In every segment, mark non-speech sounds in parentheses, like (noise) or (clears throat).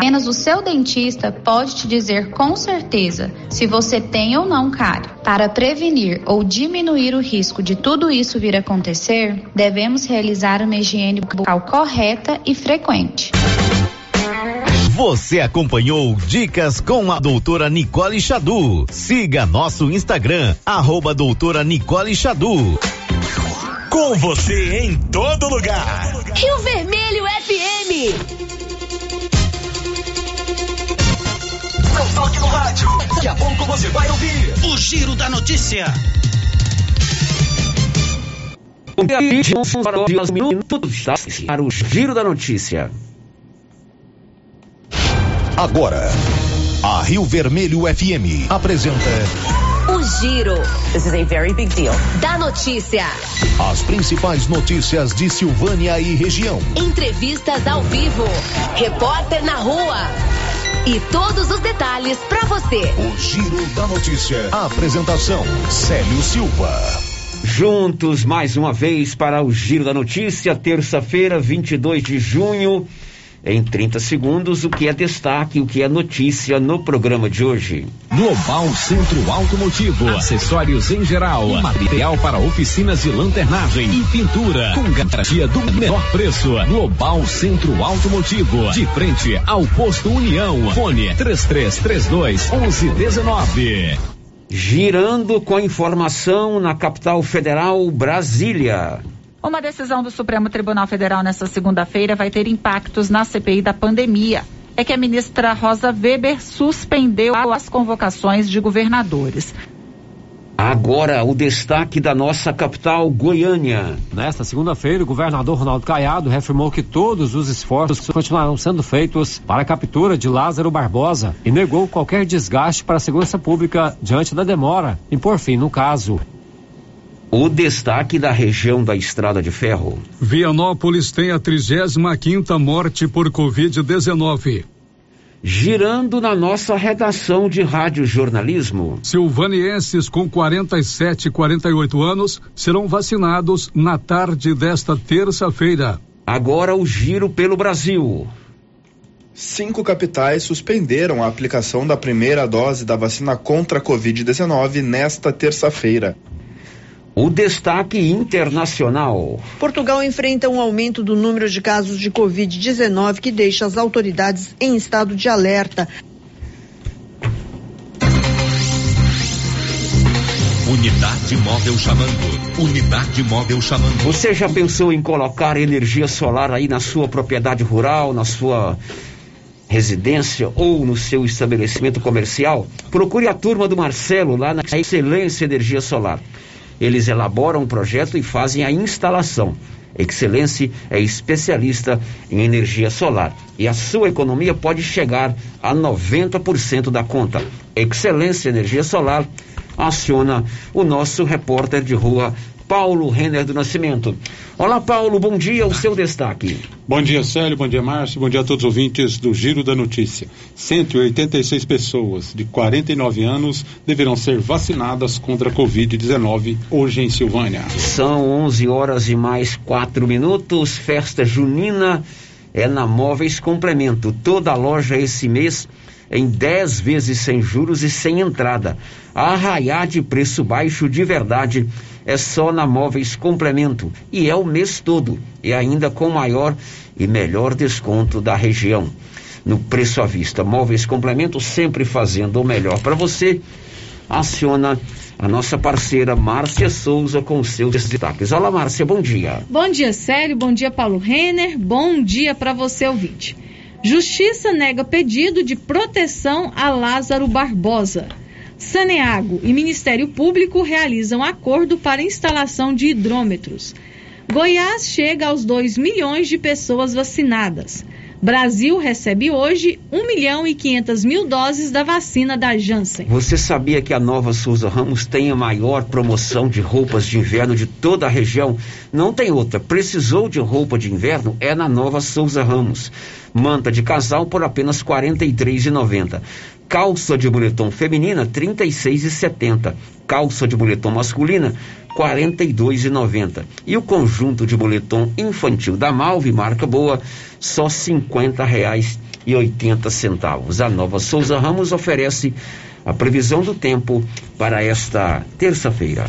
Apenas o seu dentista pode te dizer com certeza se você tem ou não cárie. Para prevenir ou diminuir o risco de tudo isso vir a acontecer, devemos realizar uma higiene bucal correta e frequente. Você acompanhou Dicas com a doutora Nicole Xadu. Siga nosso Instagram, arroba doutora Nicole Xadu. Com você em todo lugar. Rio Vermelho FM. Não toque no rádio. Daqui a pouco você vai ouvir o Giro da Notícia. minutos para o Giro da Notícia. Agora, a Rio Vermelho FM apresenta O Giro. This is a very big deal. Da notícia. as principais notícias de Silvânia e região. Entrevistas ao vivo. Repórter na rua. E todos os detalhes para você. O Giro da Notícia. Apresentação: Célio Silva. Juntos mais uma vez para o Giro da Notícia, terça-feira, 22 de junho. Em 30 segundos, o que é destaque, o que é notícia no programa de hoje. Global Centro Automotivo, acessórios em geral, material para oficinas de lanternagem e pintura, com garantia do menor preço. Global Centro Automotivo, de frente ao posto União. Fone 3332 1119. Girando com a informação na capital federal, Brasília. Uma decisão do Supremo Tribunal Federal nesta segunda-feira vai ter impactos na CPI da pandemia. É que a ministra Rosa Weber suspendeu as convocações de governadores. Agora, o destaque da nossa capital, Goiânia. Nesta segunda-feira, o governador Ronaldo Caiado reafirmou que todos os esforços continuarão sendo feitos para a captura de Lázaro Barbosa e negou qualquer desgaste para a segurança pública diante da demora em por fim no caso. O destaque da região da Estrada de Ferro. Vianópolis tem a 35ª morte por Covid-19. Girando na nossa redação de rádio jornalismo. Silvanienses com 47 e 48 anos serão vacinados na tarde desta terça-feira. Agora o giro pelo Brasil. Cinco capitais suspenderam a aplicação da primeira dose da vacina contra a Covid-19 nesta terça-feira. O destaque internacional. Portugal enfrenta um aumento do número de casos de Covid-19 que deixa as autoridades em estado de alerta. Unidade Móvel chamando. Unidade Móvel chamando. Você já pensou em colocar energia solar aí na sua propriedade rural, na sua residência ou no seu estabelecimento comercial? Procure a turma do Marcelo lá na Excelência Energia Solar. Eles elaboram um projeto e fazem a instalação. Excelência é especialista em energia solar e a sua economia pode chegar a 90% da conta. Excelência Energia Solar aciona o nosso repórter de rua Paulo Renner do Nascimento. Olá, Paulo, bom dia, o seu destaque. Bom dia, Célio, bom dia, Márcio, bom dia a todos os ouvintes do Giro da Notícia. 186 pessoas de 49 anos deverão ser vacinadas contra a Covid-19 hoje em Silvânia. São 11 horas e mais 4 minutos, festa junina é na Móveis Complemento. Toda a loja esse mês em 10 vezes sem juros e sem entrada. Arraiar de preço baixo de verdade é só na Móveis Complemento e é o mês todo e ainda com maior e melhor desconto da região. No preço à vista, Móveis Complemento sempre fazendo o melhor para você. Aciona a nossa parceira Márcia Souza com seus destaques. Olá, Márcia, bom dia. Bom dia, Célio. Bom dia, Paulo Renner. Bom dia para você, ouvinte. Justiça nega pedido de proteção a Lázaro Barbosa. Saneago e Ministério Público realizam acordo para instalação de hidrômetros. Goiás chega aos 2 milhões de pessoas vacinadas. Brasil recebe hoje 1 milhão e 500 mil doses da vacina da Janssen. Você sabia que a Nova Souza Ramos tem a maior promoção de roupas de inverno de toda a região? Não tem outra. Precisou de roupa de inverno? É na Nova Souza Ramos. Manta de casal por apenas R$ 43,90. Calça de moletom feminina, R$ 36,70. Calça de moletom masculina, R$ 42,90. E o conjunto de moletom infantil da Malve, marca boa, só R$ 50,90. e 80 centavos. A Nova Souza Ramos oferece a previsão do tempo para esta terça-feira.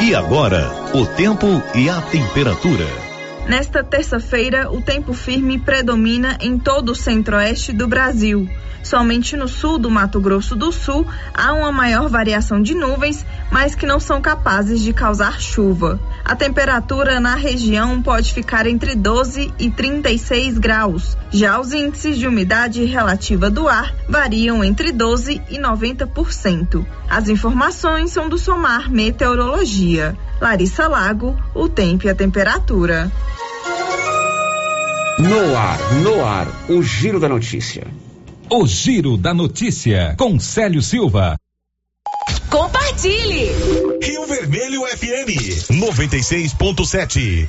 E agora, o tempo e a temperatura. Nesta terça-feira, o tempo firme predomina em todo o centro-oeste do Brasil. Somente no sul do Mato Grosso do Sul há uma maior variação de nuvens, mas que não são capazes de causar chuva. A temperatura na região pode ficar entre 12 e 36 graus. Já os índices de umidade relativa do ar variam entre 12 e 90%. As informações são do Somar Meteorologia. Larissa Lago, o tempo e a temperatura. No ar, no ar, o giro da notícia. O Giro da Notícia, com Célio Silva. Compartilhe! Rio Vermelho FM 96.7.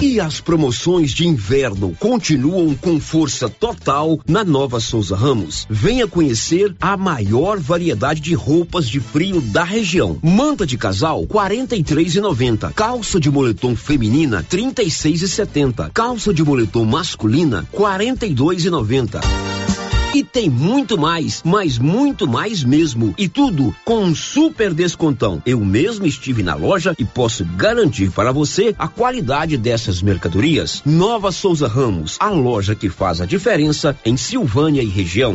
E as promoções de inverno continuam com força total na Nova Souza Ramos. Venha conhecer a maior variedade de roupas de frio da região. Manta de casal 43,90. Calça de moletom feminina 36,70. Calça de moletom masculina 42,90. E tem muito mais, mas muito mais mesmo. E tudo com um super descontão. Eu mesmo estive na loja e posso garantir para você a qualidade dessas mercadorias. Nova Souza Ramos, a loja que faz a diferença em Silvânia e região.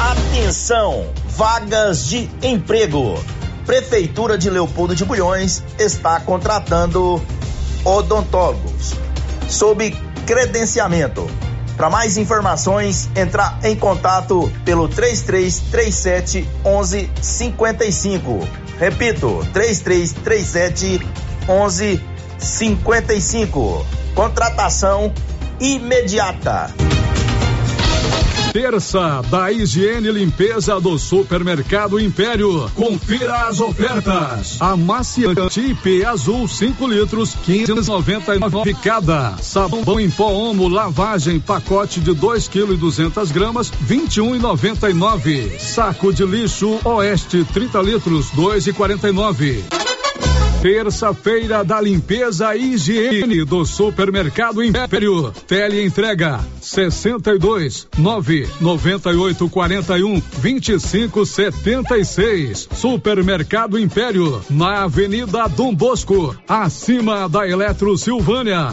Atenção, vagas de emprego. Prefeitura de Leopoldo de Bulhões está contratando odontólogos sob credenciamento. Para mais informações, entrar em contato pelo 3337 1155. Repito, 3337 1155. Contratação imediata. Terça da Higiene e Limpeza do Supermercado Império. Confira as ofertas. Amaciante IP azul 5 litros, 15,99 cada. Sabão em pó Omo lavagem pacote de 2 kg e 200 gramas, 21,99. Saco de lixo Oeste 30 litros, 2,49. Terça-feira da limpeza e higiene do Supermercado Império. Tele entrega 62 9 98 41 25 76. Supermercado Império na Avenida Dom Bosco, acima da Eletro Silvânia.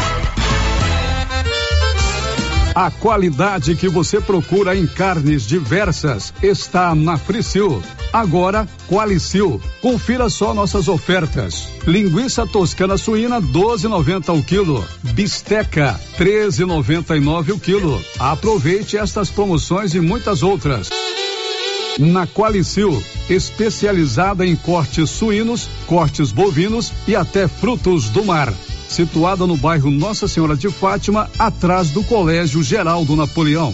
A qualidade que você procura em carnes diversas está na Fricil. Agora, Qualicil. Confira só nossas ofertas. Linguiça toscana suína 12,90 o quilo. Bisteca 13,99 o quilo. Aproveite estas promoções e muitas outras. Na Qualicil, especializada em cortes suínos, cortes bovinos e até frutos do mar. Situada no bairro Nossa Senhora de Fátima, atrás do Colégio Geraldo Napoleão.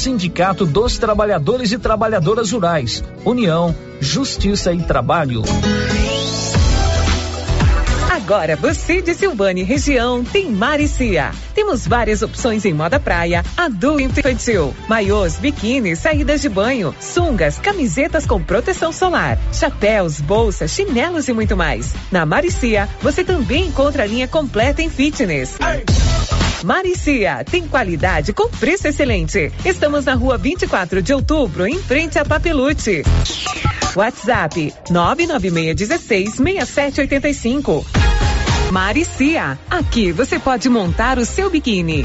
Sindicato dos Trabalhadores e Trabalhadoras Rurais, União, Justiça e Trabalho. Agora você de Silvânia e região tem Maricia. Temos várias opções em moda praia, adulto e infantil, maiôs, biquíni, saídas de banho, sungas, camisetas com proteção solar, chapéus, bolsas, chinelos e muito mais. Na Maricia, você também encontra a linha completa em fitness. Maricia, tem qualidade com preço excelente. Estamos na rua 24 de outubro, em frente a Papelute. WhatsApp 99616 6785. Maricia, aqui você pode montar o seu biquíni.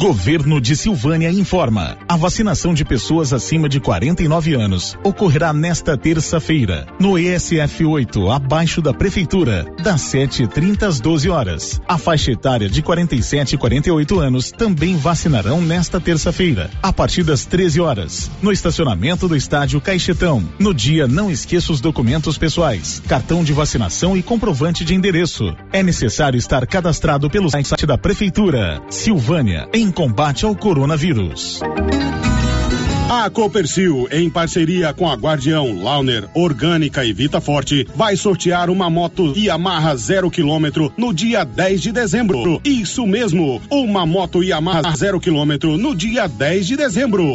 Governo de Silvânia informa. A vacinação de pessoas acima de 49 anos ocorrerá nesta terça-feira, no ESF 8, abaixo da Prefeitura, das 7h30 às 12 horas. A faixa etária de 47 e 48 anos também vacinarão nesta terça-feira, a partir das 13 horas, no estacionamento do estádio Caixetão. No dia, não esqueça os documentos pessoais, cartão de vacinação e comprovante de endereço. É necessário estar cadastrado pelo site da Prefeitura. Silvânia, em combate ao coronavírus. A Copercil, em parceria com a Guardião, Launer, Orgânica e Vita Forte, vai sortear uma moto Yamaha zero quilômetro no dia 10 de dezembro. Isso mesmo, uma moto Yamaha zero quilômetro no dia 10 de dezembro.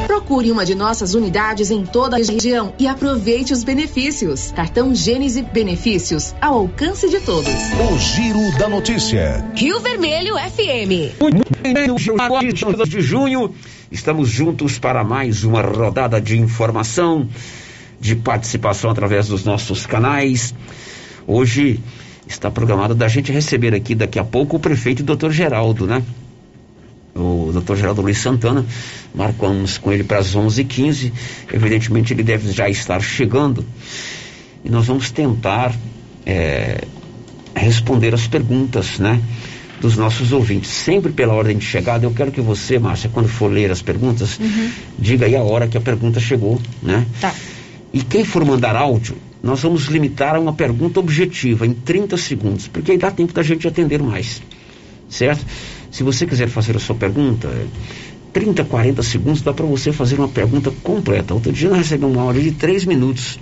Procure uma de nossas unidades em toda a região e aproveite os benefícios. Cartão Gênese Benefícios ao alcance de todos. O Giro da Notícia. Rio Vermelho FM. de junho, estamos juntos para mais uma rodada de informação, de participação através dos nossos canais. Hoje está programado da gente receber aqui daqui a pouco o prefeito doutor Geraldo, né? O doutor Geraldo Luiz Santana, marcamos com ele para as 11h15. Evidentemente, ele deve já estar chegando e nós vamos tentar é, responder as perguntas, né? Dos nossos ouvintes, sempre pela ordem de chegada. Eu quero que você, Márcia, quando for ler as perguntas, Uhum. diga aí a hora que a pergunta chegou, né? Tá. E quem for mandar áudio, nós vamos limitar a uma pergunta objetiva em 30 segundos, porque aí dá tempo da gente atender mais. Certo? Se você quiser fazer a sua pergunta, é 30, 40 segundos dá para você fazer uma pergunta completa. Outro dia nós recebemos uma áudio de 3 minutos.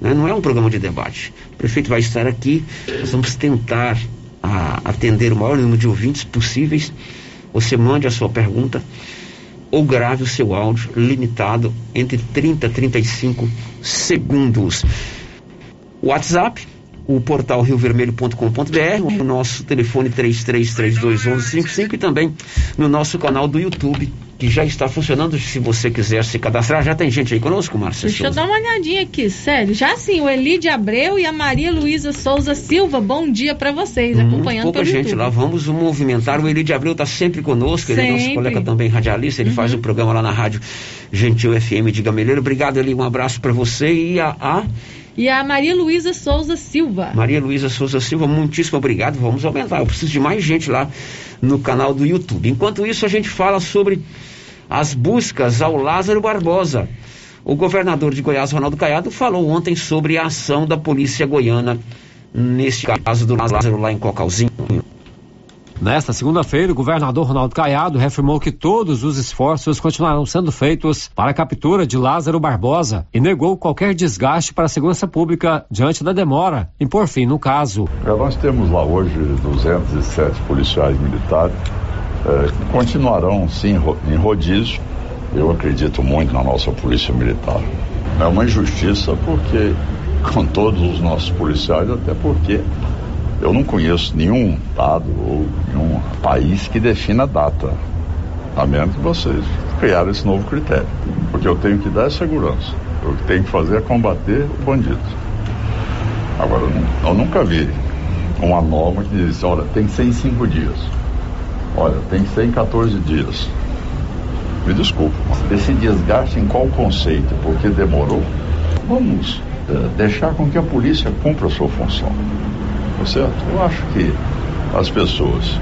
né? Não é um programa de debate. O prefeito vai estar aqui, nós vamos tentar a- atender o maior número de ouvintes possíveis. Você mande a sua pergunta ou grave o seu áudio limitado entre 30 e 35 segundos. WhatsApp, o portal riovermelho.com.br, o nosso telefone 33321155 e também no nosso canal do YouTube, que já está funcionando. Se você quiser se cadastrar, já tem gente aí conosco, Márcia Deixa eu Souza. dar uma olhadinha aqui, sério. Já sim, o Elide Abreu e a Maria Luísa Souza Silva, bom dia pra vocês, acompanhando Pouca pelo gente YouTube. lá, vamos movimentar. O Eli de Abreu está sempre conosco, ele é nosso Sempre. Uhum. colega também radialista, ele faz o programa lá na rádio Gentil FM de Gameleiro. Obrigado, Eli, um abraço para você e a, a E a Maria Luísa Souza Silva. Maria Luísa Souza Silva, muitíssimo obrigado. Vamos aumentar. Eu preciso de mais gente lá no canal do YouTube. Enquanto isso, a gente fala sobre as buscas ao Lázaro Barbosa. O governador de Goiás, Ronaldo Caiado, falou ontem sobre a ação da polícia goiana neste caso do Lázaro lá em Cocalzinho. Nesta segunda-feira, o governador Ronaldo Caiado reafirmou que todos os esforços continuarão sendo feitos para a captura de Lázaro Barbosa e negou qualquer desgaste para a segurança pública diante da demora em pôr fim no caso. É, Nós temos lá hoje 207 policiais militares eh, que continuarão sim em rodízio. Eu acredito muito na nossa polícia militar. É uma injustiça porque com todos os nossos policiais, até porque eu não conheço nenhum estado ou nenhum país que defina a data, a menos que vocês criaram esse novo critério. Porque eu tenho que dar segurança. O que tenho que fazer é combater o bandido. Agora, eu nu- eu nunca vi uma norma que diz, olha, tem que ser em cinco dias. Olha, tem que ser em 14 dias. Me desculpe, esse desgaste em qual conceito? Porque demorou? Vamos eh, deixar com que a polícia cumpra a sua função. Certo? Eu acho que as pessoas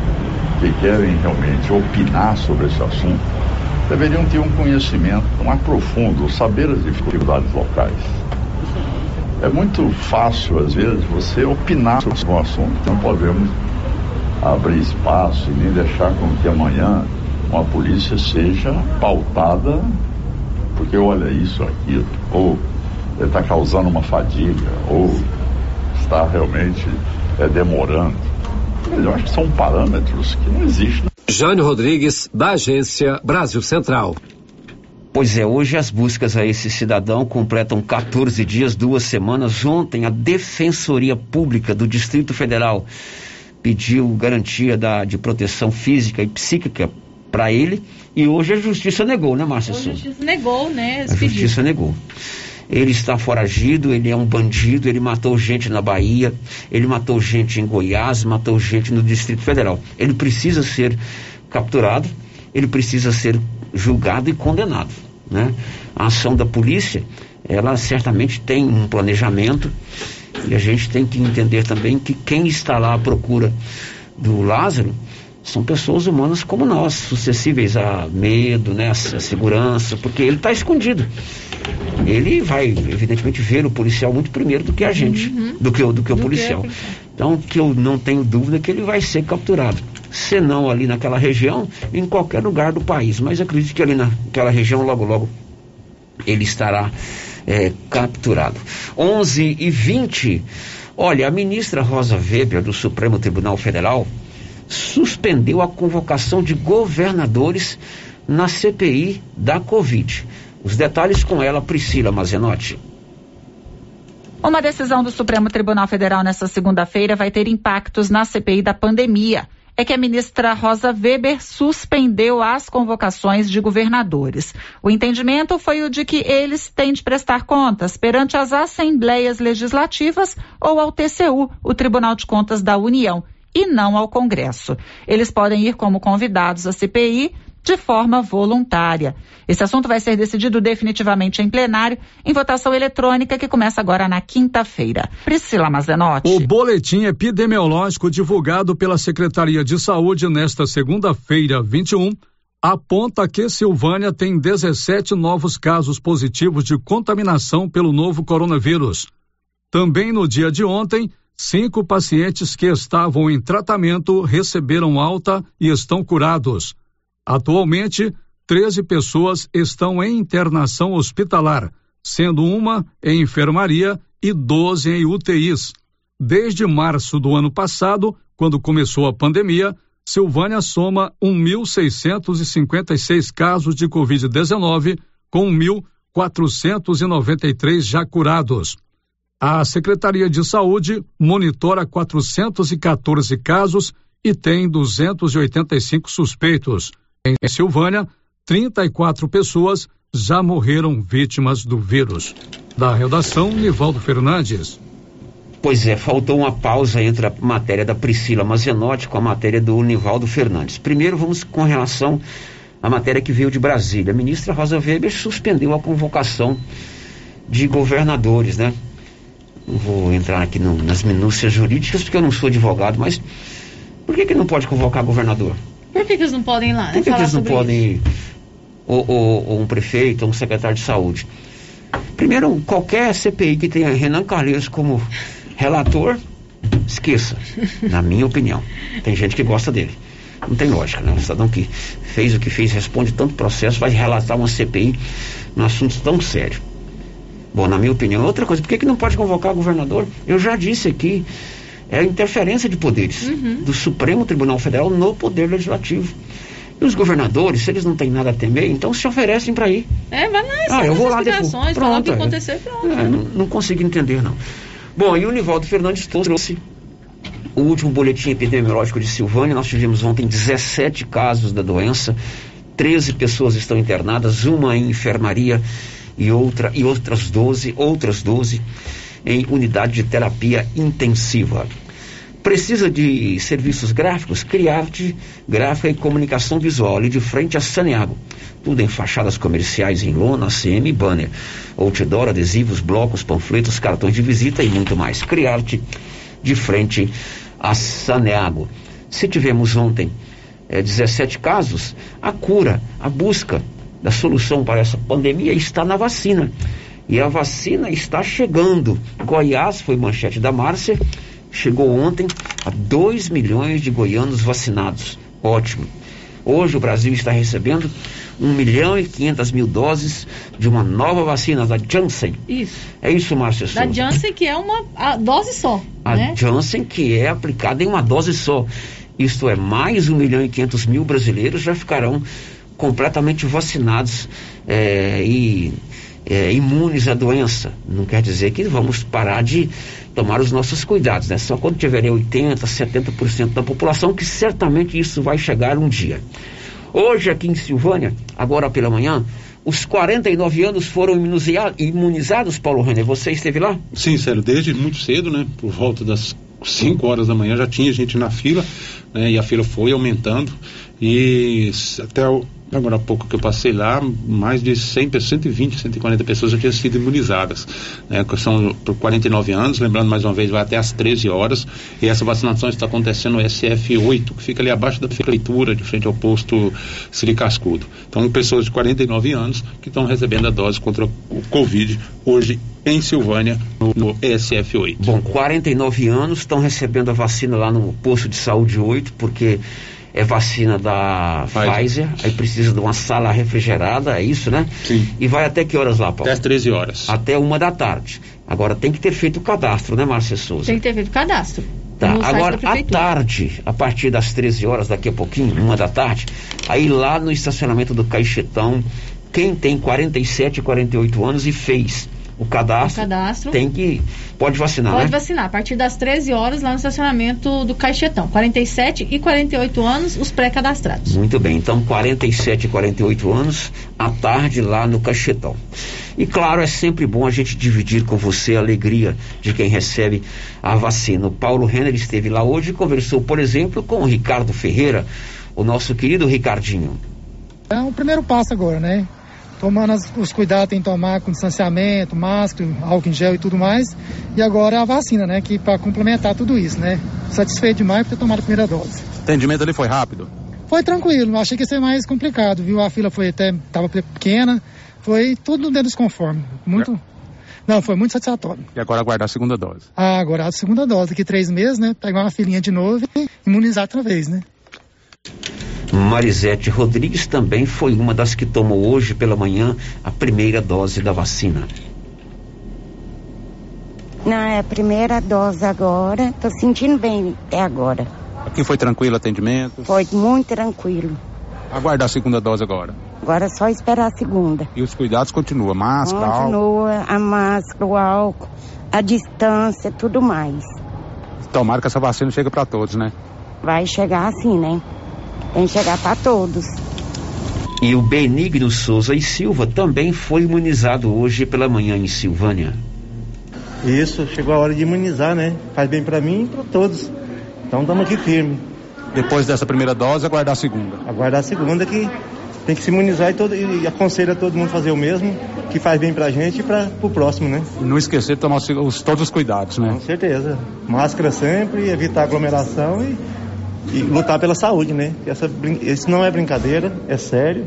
que querem realmente opinar sobre esse assunto deveriam ter um conhecimento mais profundo, saber as dificuldades locais. É muito fácil, às vezes, você opinar sobre um assunto. Não podemos abrir espaço e nem deixar com que amanhã uma polícia seja pautada porque olha isso, aquilo, ou está causando uma fadiga, ou está realmente é, demorando. Eu acho que são parâmetros que não existem. Jânio Rodrigues, da agência Brasil Central. Pois é, hoje as buscas a esse cidadão completam 14 dias, duas semanas. Ontem, a Defensoria Pública do Distrito Federal pediu garantia da, de proteção física e psíquica para ele e hoje a Justiça negou, né, Márcia A justiça negou, né? A esse pedido. Justiça negou. Ele está foragido, ele é um bandido, ele matou gente na Bahia, ele matou gente em Goiás, matou gente no Distrito Federal. Ele precisa ser capturado, ele precisa ser julgado e condenado. Né? A ação da polícia, ela certamente tem um planejamento e a gente tem que entender também que quem está lá à procura do Lázaro são pessoas humanas como nós, suscetíveis a medo, né, a, segurança, porque ele está escondido. Ele vai, evidentemente, ver o policial muito primeiro do que a gente, do que, o- do que o Do que policial. o policial. Então, que eu não tenho dúvida que ele vai ser capturado. Se não ali naquela região, em qualquer lugar do país. Mas acredito que ali naquela região, logo, logo, ele estará é, capturado. 11 e 20. Olha, a ministra Rosa Weber, do Supremo Tribunal Federal, suspendeu a convocação de governadores na CPI da Covid. Os detalhes com ela, Priscila Mazenotti. Uma decisão do Supremo Tribunal Federal nesta segunda-feira vai ter impactos na CPI da pandemia. é que a ministra Rosa Weber suspendeu as convocações de governadores. O entendimento foi o de que eles têm de prestar contas perante as assembleias legislativas ou ao TCU, o Tribunal de Contas da União, e não ao Congresso. Eles podem ir como convidados à CPI de forma voluntária. Esse assunto vai ser decidido definitivamente em plenário, em votação eletrônica, que começa agora na quinta-feira. Priscila Mazenotti. O boletim epidemiológico divulgado pela Secretaria de Saúde nesta segunda-feira, 21, aponta que Silvânia tem 17 novos casos positivos de contaminação pelo novo coronavírus. Também no dia de ontem, cinco pacientes que estavam em tratamento receberam alta e estão curados. Atualmente, 13 pessoas estão em internação hospitalar, sendo uma em enfermaria e 12 em UTIs. Desde março do ano passado, quando começou a pandemia, Silvânia soma 1.656 casos de Covid-19, com 1.493 já curados. A Secretaria de Saúde monitora 414 casos e tem 285 suspeitos. Em Silvânia, 34 pessoas já morreram vítimas do vírus. Da redação, Nivaldo Fernandes. Pois é, faltou uma pausa entre a matéria da Priscila Mazenotti com a matéria do Nivaldo Fernandes. Primeiro, vamos com relação à matéria que veio de Brasília. A ministra Rosa Weber suspendeu a convocação de governadores, né? Não vou entrar aqui no, nas minúcias jurídicas, porque eu não sou advogado, mas por que, que não pode convocar governador? Por que, que eles não podem ir lá? Né, Por que, que eles não podem ir? Ou, ou, ou, um prefeito, ou um secretário de saúde? Primeiro, qualquer CPI que tenha Renan Calheiros como relator, esqueça, na minha opinião. Tem gente que gosta dele. Não tem lógica, né? O cidadão que fez o que fez, responde tanto processo, vai relatar uma CPI num assunto tão sério. Bom, na minha opinião. Outra coisa, por que, que não pode convocar governador? Eu já disse aqui, é a interferência de poderes uhum. do Supremo Tribunal Federal no Poder Legislativo. E os governadores, se eles não têm nada a temer, então se oferecem para ir. É, vai lá, ah, eu vou lá depois. Pronto, falar o que acontecer, pronto. É, não, não, consigo entender, não. Bom, e o Nivaldo Fernandes trouxe o último boletim epidemiológico de Silvânia. Nós tivemos ontem 17 casos da doença, 13 pessoas estão internadas, uma em enfermaria e outra e outras 12, outras 12 em unidade de terapia intensiva. Precisa de serviços gráficos? Criarte Gráfica e Comunicação Visual, ali de frente a Saneago. Tudo em fachadas comerciais em lona, CM banner. Outdoor, adesivos, blocos, panfletos, cartões de visita e muito mais. Criarte de frente a Saneago. Se tivemos ontem é, 17 casos, a cura, a busca da solução para essa pandemia está na vacina. E a vacina está chegando. Goiás foi manchete da Márcia, chegou ontem a 2 milhões de goianos vacinados. Ótimo. Hoje o Brasil está recebendo 1 milhão e 500 mil doses de uma nova vacina da Janssen. Isso. É isso, Márcia Da Janssen, que é uma dose só. A né? Janssen, que é aplicada em uma dose só. Isto é, mais 1 milhão e 500 mil brasileiros já ficarão completamente vacinados é, e é, imunes à doença. Não quer dizer que vamos parar de tomar os nossos cuidados, né? Só quando tiverem 80, 70% da população que certamente isso vai chegar um dia. Hoje aqui em Silvânia, agora pela manhã, os 49 anos foram imunizados, Paulo René. Você esteve lá? Sim, sério, desde muito cedo, né? Por volta das 5 horas da manhã já tinha gente na fila, né? E a fila foi aumentando e até o Agora há pouco que eu passei lá, mais de 100, 120, 140 pessoas já tinham sido imunizadas. Né, são por 49 anos, lembrando mais uma vez, vai até às 13 horas. E essa vacinação está acontecendo no SF8, que fica ali abaixo da prefeitura, de frente ao posto Siricascudo. Então, pessoas de 49 anos que estão recebendo a dose contra o Covid hoje em Silvânia, no, no SF8. Bom, 49 anos estão recebendo a vacina lá no posto de saúde 8, porque é vacina da Pfizer. Pfizer, aí precisa de uma sala refrigerada, é isso, né? Sim. E vai até que horas lá, Paulo? Até às 13 horas. Até uma da tarde. Agora tem que ter feito o cadastro, né, Márcia Souza? Tem que ter feito o cadastro. Tá, agora à tarde, a partir das 13 horas, daqui a pouquinho, uma da tarde, aí lá no estacionamento do Caixetão, quem tem 47 e 48 anos e fez o cadastro, O cadastro. tem que. Pode vacinar, Pode né? vacinar a partir das 13 horas lá no estacionamento do Caixetão. 47 e 48 anos, os pré-cadastrados. Muito bem, então 47 e 48 anos, à tarde lá no Cachetão. E claro, é sempre bom a gente dividir com você a alegria de quem recebe a vacina. O Paulo Renner esteve lá hoje e conversou, por exemplo, com o Ricardo Ferreira, o nosso querido Ricardinho. É o primeiro passo agora, né? Tomando as- os cuidados, tem que tomar com distanciamento, máscara, álcool em gel e tudo mais. E agora a vacina, né? Que para complementar tudo isso, né? Satisfeito demais por ter tomado a primeira dose. O atendimento ali foi rápido. Foi tranquilo, achei que ia ser mais complicado, viu? A fila foi até, tava pequena, foi tudo dentro dos conformes. Muito. Não, foi muito satisfatório. E agora aguardar a segunda dose. Ah, agora a segunda dose, daqui três meses, né? Pegar uma filinha de novo e imunizar outra vez, né? Marisete Rodrigues também foi uma das que tomou hoje pela manhã a primeira dose da vacina. Não, é a primeira dose agora. Tô sentindo bem até agora. Aqui foi tranquilo o atendimento. Foi muito tranquilo. Aguardar a segunda dose agora. Agora é só esperar a segunda. E os cuidados continuam. Máscara, álcool. Continua a máscara, o álcool, a distância, tudo mais. Tomara que essa vacina chegue para todos, né? Vai chegar assim, né? Tem que chegar para todos. E o Benigno Souza e Silva também foi imunizado hoje pela manhã em Silvânia. Isso, chegou a hora de imunizar, né? Faz bem pra mim e pra todos. Então estamos aqui firme. Depois dessa primeira dose, aguardar a segunda. Aguardar a segunda que tem que se imunizar e, todo, e aconselho a todo mundo fazer o mesmo, que faz bem pra gente e para o próximo, né? E não esquecer de tomar os- todos os cuidados, né? Com certeza. Máscara sempre, evitar aglomeração e, e lutar pela saúde, né? Essa, isso não é brincadeira, é sério.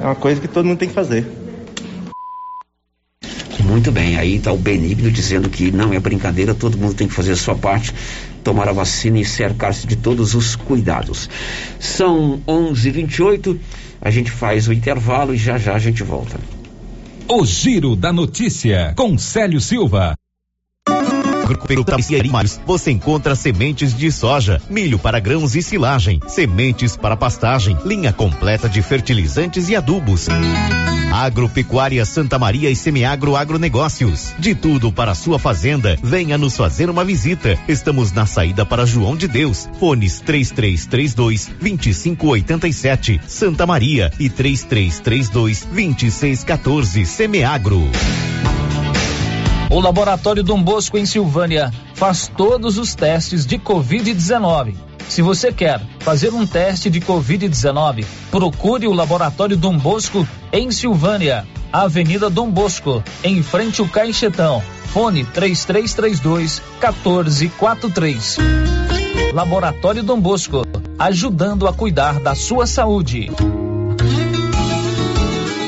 É uma coisa que todo mundo tem que fazer. Muito bem, aí está o Benigno dizendo que não é brincadeira, todo mundo tem que fazer a sua parte, tomar a vacina e cercar-se de todos os cuidados. São 11h28, a gente faz o intervalo e já já a gente volta. O Giro da Notícia, com Célio Silva. Grupo Tapiceria você encontra sementes de soja, milho para grãos e silagem, sementes para pastagem, linha completa de fertilizantes e adubos. Agropecuária Santa Maria e Semiagro Agronegócios. De tudo para a sua fazenda, venha nos fazer uma visita. Estamos na saída para João de Deus. Fones 3332 2587 Santa Maria e 3332 2614 Semiagro. O Laboratório Dom Bosco em Silvânia faz todos os testes de Covid-19. Se você quer fazer um teste de Covid-19, procure o Laboratório Dom Bosco em Silvânia, Avenida Dom Bosco, em frente ao Caixetão. Fone 3332 1443. Laboratório Dom Bosco, ajudando a cuidar da sua saúde.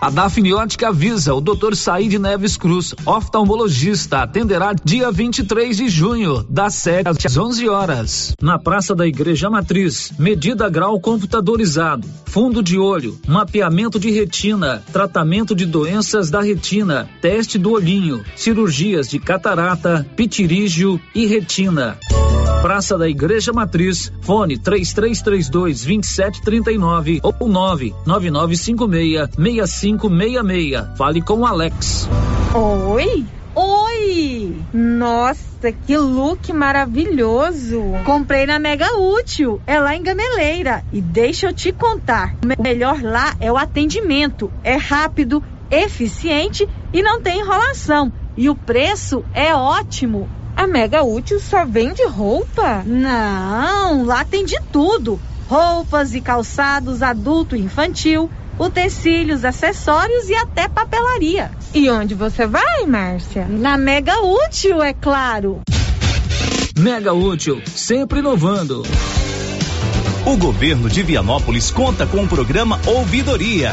A Dafniótica avisa o Dr. Said Neves Cruz, oftalmologista, atenderá dia 23 de junho, das 7 às 11 horas, na Praça da Igreja Matriz. Medida grau computadorizado, fundo de olho, mapeamento de retina, tratamento de doenças da retina, teste do olhinho, cirurgias de catarata, pitirígio e retina. Praça da Igreja Matriz, fone 3332 2739 ou 99956 6566. Fale com o Alex. Oi? Oi! Nossa, que look maravilhoso! Comprei na Mega Útil, é lá em Gameleira. E deixa eu te contar: o melhor lá é o atendimento. É rápido, eficiente e não tem enrolação. E o preço é ótimo. A Mega Útil só vende roupa? Não, lá tem de tudo: roupas e calçados adulto e infantil, utensílios, acessórios e até papelaria. E onde você vai, Márcia? Na Mega Útil, é claro. Mega Útil, sempre inovando. O governo de Vianópolis conta com o programa Ouvidoria.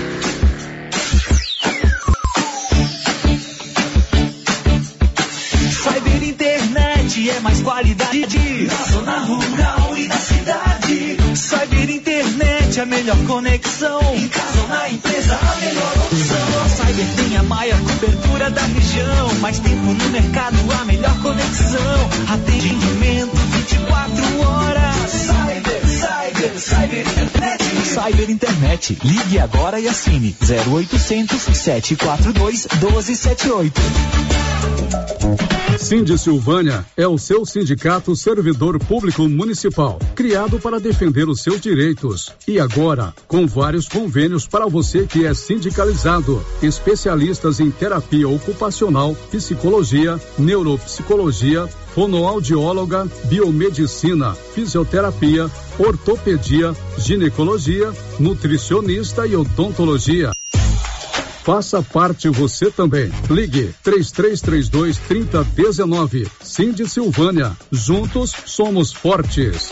A melhor conexão. Em casa ou na empresa, a melhor opção. A Cyber tem a maior cobertura da região. Mais tempo no mercado, a melhor conexão. Atendimento 24 horas. Cyber, Internet. Ligue agora e assine 0800 742 1278. Cindy Silvânia é o seu sindicato servidor público municipal, criado para defender os seus direitos. E agora, com vários convênios para você que é sindicalizado, especialistas em terapia ocupacional, psicologia, neuropsicologia, fonoaudióloga, biomedicina, fisioterapia, ortopedia, ginecologia, nutricionista e odontologia. Faça parte você também. Ligue 3332 3019. Cindy Silvânia. Juntos somos fortes.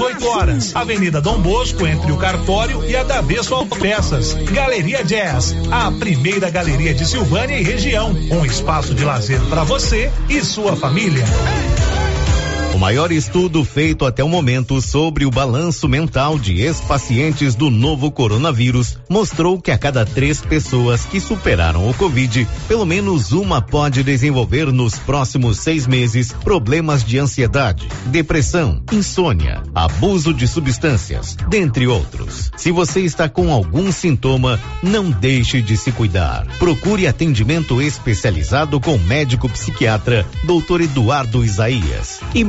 horas. Avenida Dom Bosco, entre o Cartório e a Davesso Autopeças. Galeria Jazz, a primeira galeria de Silvânia e região. Um espaço de lazer para você e sua família. O maior estudo feito até o momento sobre o balanço mental de ex-pacientes do novo coronavírus mostrou que a cada três pessoas que superaram o Covid, pelo menos uma pode desenvolver nos próximos seis meses problemas de ansiedade, depressão, insônia, abuso de substâncias, dentre outros. Se você está com algum sintoma, não deixe de se cuidar. Procure atendimento especializado com médico psiquiatra, Dr. Eduardo Isaías. E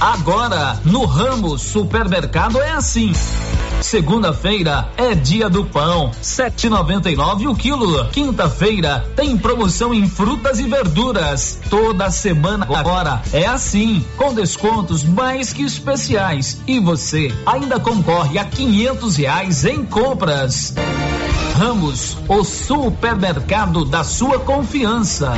Agora, no Ramos Supermercado é assim. Segunda-feira é dia do pão, 7,99 o quilo. Quinta-feira tem promoção em frutas e verduras. Toda semana agora é assim, com descontos mais que especiais. E você ainda concorre a quinhentos reais em compras. Ramos, o supermercado da sua confiança.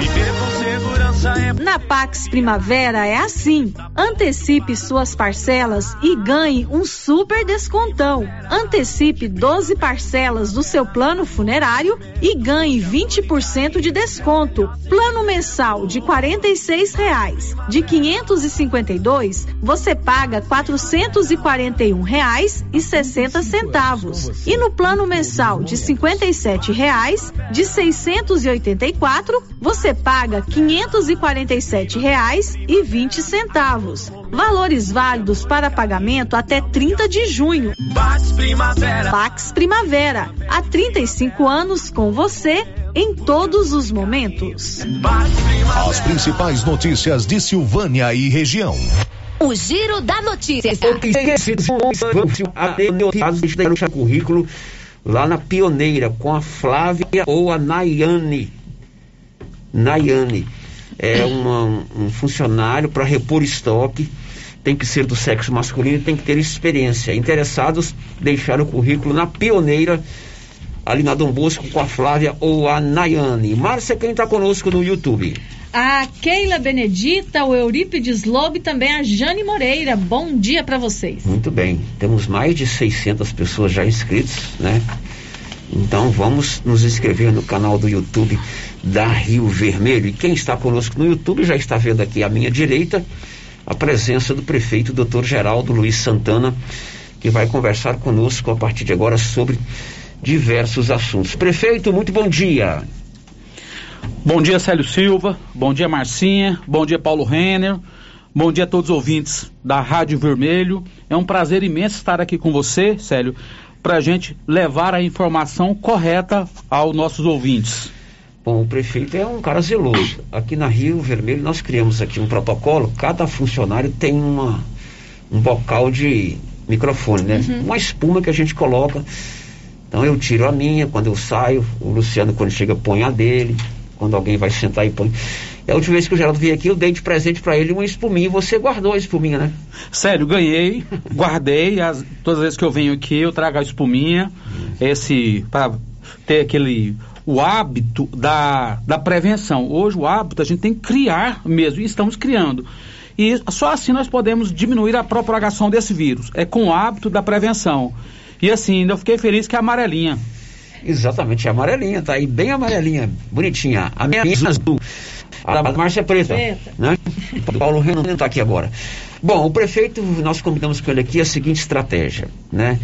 Na Pax Primavera é assim. Antecipe suas parcelas e ganhe um super descontão. Antecipe 12 parcelas do seu plano funerário e ganhe 20% de desconto. Plano mensal de 46 reais. De 552, você paga 441 reais e 60 centavos. E no plano mensal de 57 reais, de 684, você paga 547 reais e 20 centavos. Valores válidos para pagamento até 30 de junho. Pax Primavera. Pax Primavera. Há 35 anos com você em todos os momentos. As principais notícias de Silvânia e região. O Giro da Notícia. Até o currículo lá na Pioneira com a Flávia ou a Nayane. Nayane é uma, um funcionário para repor estoque, tem que ser do sexo masculino e tem que ter experiência. Interessados, deixar o currículo na Pioneira, ali na Dom Bosco, com a Flávia ou a Nayane. Márcia, quem está conosco no YouTube? A Keila Benedita, o Eurípides Lobo e também a Jane Moreira. Bom dia para vocês. Muito bem, temos mais de 600 pessoas já inscritas, né? Então vamos nos inscrever no canal do YouTube da Rio Vermelho. E quem está conosco no YouTube já está vendo aqui à minha direita a presença do prefeito Dr. Geraldo Luiz Santana, que vai conversar conosco a partir de agora sobre diversos assuntos. Prefeito, muito bom dia. Bom dia, Célio Silva. Bom dia, Marcinha. Bom dia, Paulo Renner. Bom dia a todos os ouvintes da Rádio Vermelho. É um prazer imenso estar aqui com você, Célio, para a gente levar a informação correta aos nossos ouvintes. Bom, o prefeito é um cara zeloso. Aqui na Rio Vermelho nós criamos aqui um protocolo, cada funcionário tem uma, um bocal de microfone, né? Uhum. Uma espuma que a gente coloca. Então eu tiro a minha quando eu saio, o Luciano quando chega põe a dele, quando alguém vai sentar e põe. E a última vez que o Geraldo veio aqui, eu dei de presente para ele uma espuminha. Você guardou a espuminha, né? Sério, ganhei, guardei. As, todas as vezes que eu venho aqui, eu trago a espuminha, esse para ter aquele o hábito da, da prevenção. Hoje o hábito a gente tem que criar mesmo, e estamos criando. E só assim nós podemos diminuir a propagação desse vírus. É com o hábito da prevenção. E assim, eu fiquei feliz que é amarelinha. Exatamente, é amarelinha, tá aí bem amarelinha, bonitinha. A minha é azul. A da Márcia é preta. Preta. Né? O Paulo Renan está aqui agora. Bom, o prefeito, nós combinamos com ele aqui a seguinte estratégia, né?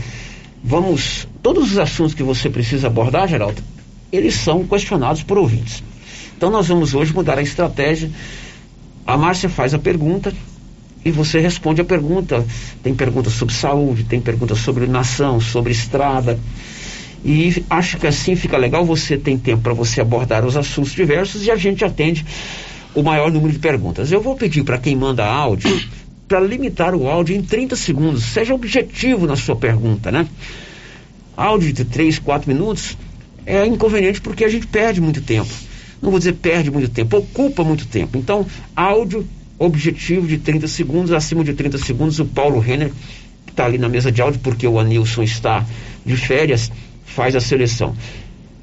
Vamos, todos os assuntos que você precisa abordar, Geraldo, eles são questionados por ouvintes. Então nós vamos hoje mudar a estratégia. A Márcia faz a pergunta e você responde a pergunta. Tem perguntas sobre saúde, tem perguntas sobre nação, sobre estrada. E acho que assim fica legal, você tem tempo para você abordar os assuntos diversos e a gente atende o maior número de perguntas. Eu vou pedir para quem manda áudio (clears throat) para limitar o áudio em 30 segundos. Seja objetivo na sua pergunta, né? Áudio de 3, 4 minutos é inconveniente porque a gente perde muito tempo. Não vou dizer perde muito tempo, ocupa muito tempo. Então, áudio objetivo de 30 segundos, acima de 30 segundos, o Paulo Renner, que está ali na mesa de áudio, porque o Anilson está de férias, faz a seleção.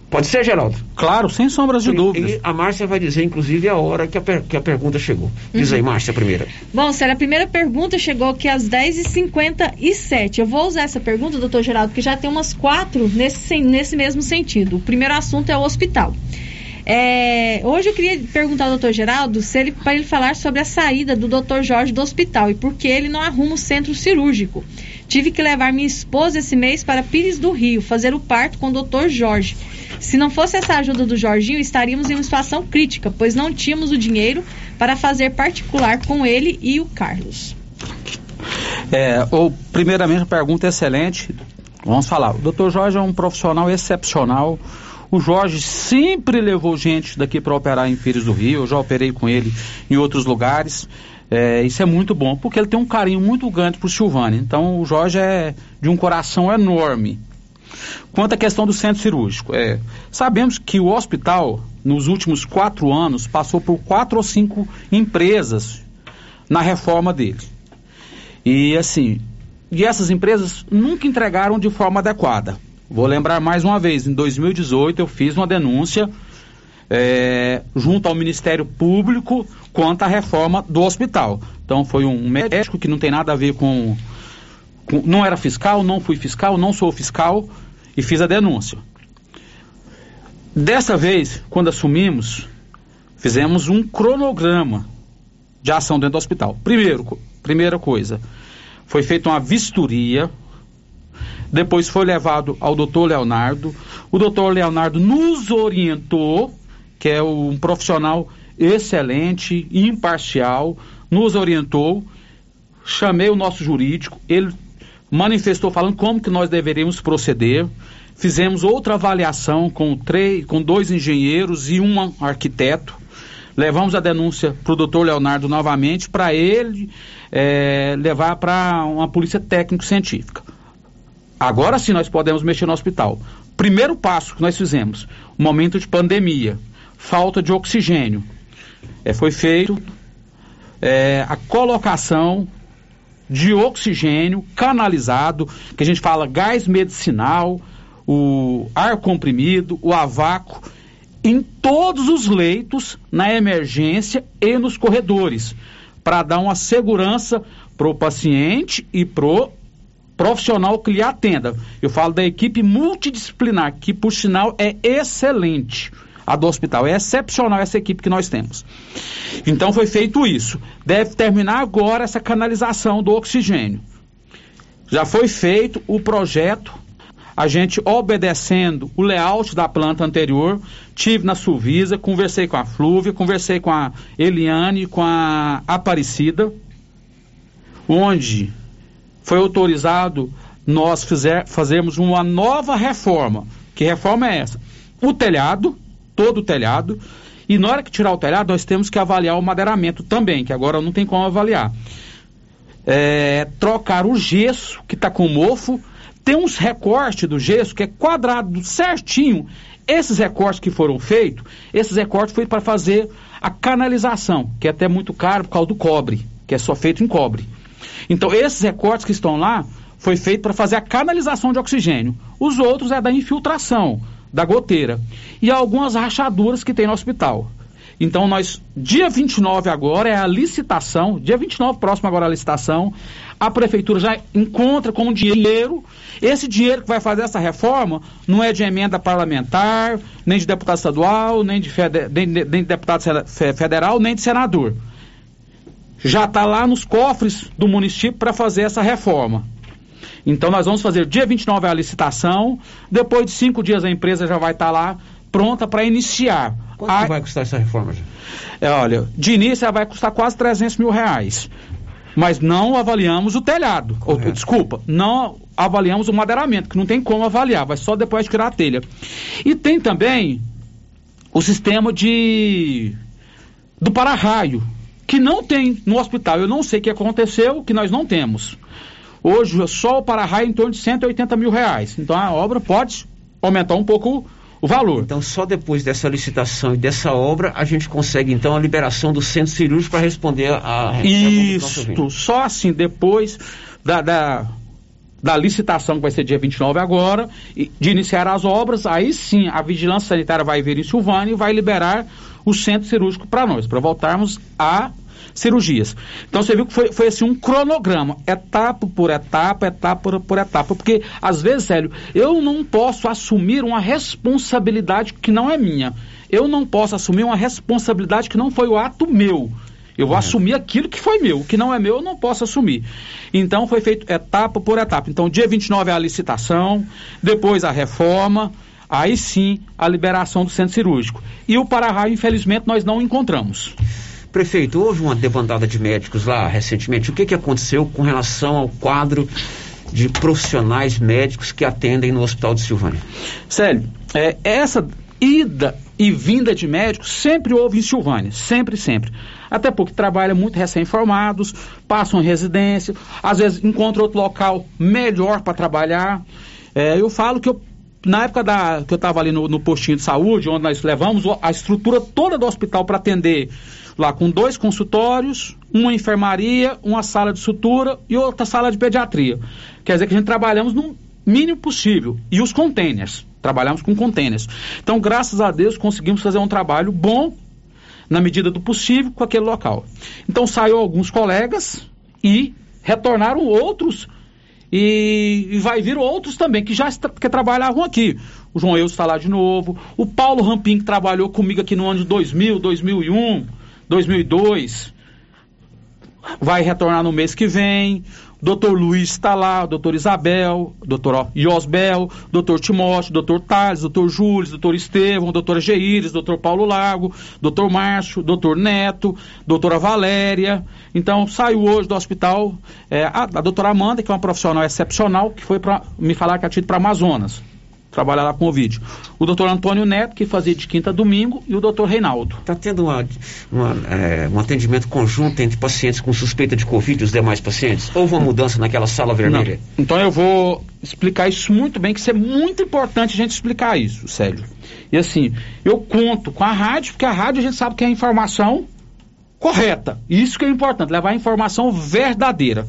Pode ser, Geraldo? Claro, sem sombras de E- dúvidas. E a Márcia vai dizer, inclusive, a hora que a, per- que a pergunta chegou. Diz Uhum. aí, Márcia, a primeira. Bom, Sério, a primeira pergunta chegou aqui às 10h57. Eu vou usar essa pergunta, doutor Geraldo, porque já tem umas quatro nesse, nesse mesmo sentido. O primeiro assunto é o hospital. É, hoje eu queria perguntar ao doutor Geraldo se ele, para ele falar sobre a saída do doutor Jorge do hospital e por que ele não arruma o centro cirúrgico. Tive que levar minha esposa esse mês para Pires do Rio, fazer o parto com o doutor Jorge. Se não fosse essa ajuda do Jorginho, estaríamos em uma situação crítica, pois não tínhamos o dinheiro para fazer particular com ele e o Carlos. É, ou, primeiramente, pergunta é excelente. Vamos falar. O doutor Jorge é um profissional excepcional. O Jorge sempre levou gente daqui para operar em Pires do Rio. Eu já operei com ele em outros lugares. É, isso é muito bom, porque ele tem um carinho muito grande por Silvânia. Então, o Jorge é de um coração enorme. Quanto à questão do centro cirúrgico, é, sabemos que o hospital, nos últimos quatro anos, passou por quatro ou cinco empresas na reforma dele. E assim, e essas empresas nunca entregaram de forma adequada. Vou lembrar mais uma vez, em 2018 eu fiz uma denúncia é, junto ao Ministério Público quanto à reforma do hospital. Então foi um médico que não tem nada a ver com, com não era fiscal, não fui fiscal, não sou fiscal e fiz a denúncia. Dessa vez, quando assumimos, fizemos um cronograma de ação dentro do hospital. Primeiro, primeira coisa, foi feita uma vistoria, depois foi levado ao doutor Leonardo. O doutor Leonardo nos orientou, que é um profissional excelente, imparcial, nos orientou. Chamei o nosso jurídico, ele manifestou falando como que nós deveríamos proceder. Fizemos outra avaliação com, três, com dois engenheiros e um arquiteto. Levamos a denúncia para o doutor Leonardo novamente, para ele é, levar para uma polícia técnico-científica. Agora sim nós podemos mexer no hospital. Primeiro passo que nós fizemos, momento de pandemia, falta de oxigênio. É, foi feito é, a colocação de oxigênio canalizado, que a gente fala gás medicinal, o ar comprimido, o a vácuo, em todos os leitos, na emergência e nos corredores, para dar uma segurança para o paciente e para o profissional que lhe atenda. Eu falo da equipe multidisciplinar, que por sinal é excelente. A do hospital. É excepcional essa equipe que nós temos. Então foi feito isso. Deve terminar agora essa canalização do oxigênio. Já foi feito o projeto a gente obedecendo o layout da planta anterior, tive na Suvisa, conversei com a Flúvia, conversei com a Eliane, com a Aparecida, onde foi autorizado nós fizer, fazermos uma nova reforma. Que reforma é essa? O telhado, todo o telhado, e na hora que tirar o telhado, nós temos que avaliar o madeiramento também, que agora não tem como avaliar. É, trocar o gesso que está com mofo, tem uns recortes do gesso que é quadrado certinho. Esses recortes que foram feitos, esses recortes foi para fazer a canalização, que é até muito caro por causa do cobre, que é só feito em cobre. Então, esses recortes que estão lá foi feito para fazer a canalização de oxigênio. Os outros é da infiltração, da goteira. E algumas rachaduras que tem no hospital. Então, nós, dia 29 agora é a licitação, dia 29 próximo agora é a licitação, a prefeitura já encontra com dinheiro. Esse dinheiro que vai fazer essa reforma não é de emenda parlamentar, nem de deputado estadual, nem de, nem, nem de deputado federal, nem de senador. Já está lá nos cofres do município para fazer essa reforma. Então nós vamos fazer dia 29 a licitação, depois de cinco dias a empresa já vai estar tá lá pronta para iniciar. Quanto a... vai custar essa reforma? É, olha, de início ela vai custar quase 300 mil reais mas não avaliamos o telhado. Ou, desculpa, não avaliamos o madeiramento, que não tem como avaliar, vai só depois de tirar a telha. E tem também o sistema de do para-raio, que não tem no hospital. Eu não sei o que aconteceu, que nós não temos. Hoje, só o para-raio em torno de 180 mil reais. Então a obra pode aumentar um pouco o valor. Então, só depois dessa licitação e dessa obra, a gente consegue, então, a liberação do centro cirúrgico para responder a... Isso, só assim, depois da, da, da, licitação, que vai ser dia 29 agora, de iniciar as obras, aí sim, a vigilância sanitária vai vir em Silvânia e vai liberar o centro cirúrgico para nós, para voltarmos a cirurgias. Então você viu que foi, foi assim um cronograma, etapa por etapa, etapa por, etapa, porque às vezes, Célio, eu não posso assumir uma responsabilidade que não é minha. eu não posso assumir uma responsabilidade que não foi o ato meu. Eu vou assumir aquilo que foi meu. O que não é meu, eu não posso assumir. Então, foi feito etapa por etapa. Então, dia 29 é a licitação, depois a reforma, aí sim a liberação do centro cirúrgico. E o para-raio, infelizmente, nós não encontramos. Prefeito, houve uma debandada de médicos lá recentemente. O que, que aconteceu com relação ao quadro de profissionais médicos que atendem no Hospital de Silvânia? Célio, é, essa ida e vinda de médicos sempre houve em Silvânia, sempre, sempre. Até porque trabalham muito recém-formados, passam em residência, às vezes encontram outro local melhor para trabalhar. É, eu falo que eu, na época da, que eu estava ali no, no postinho de saúde, onde nós levamos a estrutura toda do hospital para atender lá com dois consultórios, uma enfermaria, uma sala de sutura e outra sala de pediatria. Quer dizer que a gente trabalhamos no mínimo possível. E os containers. Trabalhamos com containers. Então, graças a Deus, conseguimos fazer um trabalho bom, na medida do possível, com aquele local. Então, saiu alguns colegas e retornaram outros. E, e vai vir outros também que já que trabalhavam aqui. O João Eus está lá de novo. O Paulo Rampim, que trabalhou comigo aqui no ano de 2000, 2001, 2002, vai retornar no mês que vem doutor Luiz está lá, doutor Isabel, doutor Iosbel, doutor Timóteo, doutor Tales, doutor Júlio, doutor Estevão, doutora Geires, doutor Paulo Lago, doutor Márcio, doutor Neto, doutora Valéria. Então, saiu hoje do hospital é, a, a doutora Amanda, que é uma profissional excepcional, que foi para me falar que tinha ido para Amazonas trabalhar lá com o vídeo. O doutor Antônio Neto, que fazia de quinta a domingo, e o doutor Reinaldo. Está tendo uma, uma, é, um atendimento conjunto entre pacientes com suspeita de Covid e os demais pacientes? Houve uma mudança naquela sala vermelha? Não. Então eu vou explicar isso muito bem, que isso é muito importante a gente explicar isso, Célio. E assim, eu conto com a rádio, porque a rádio a gente sabe que é a informação correta. Isso que é importante, levar a informação verdadeira.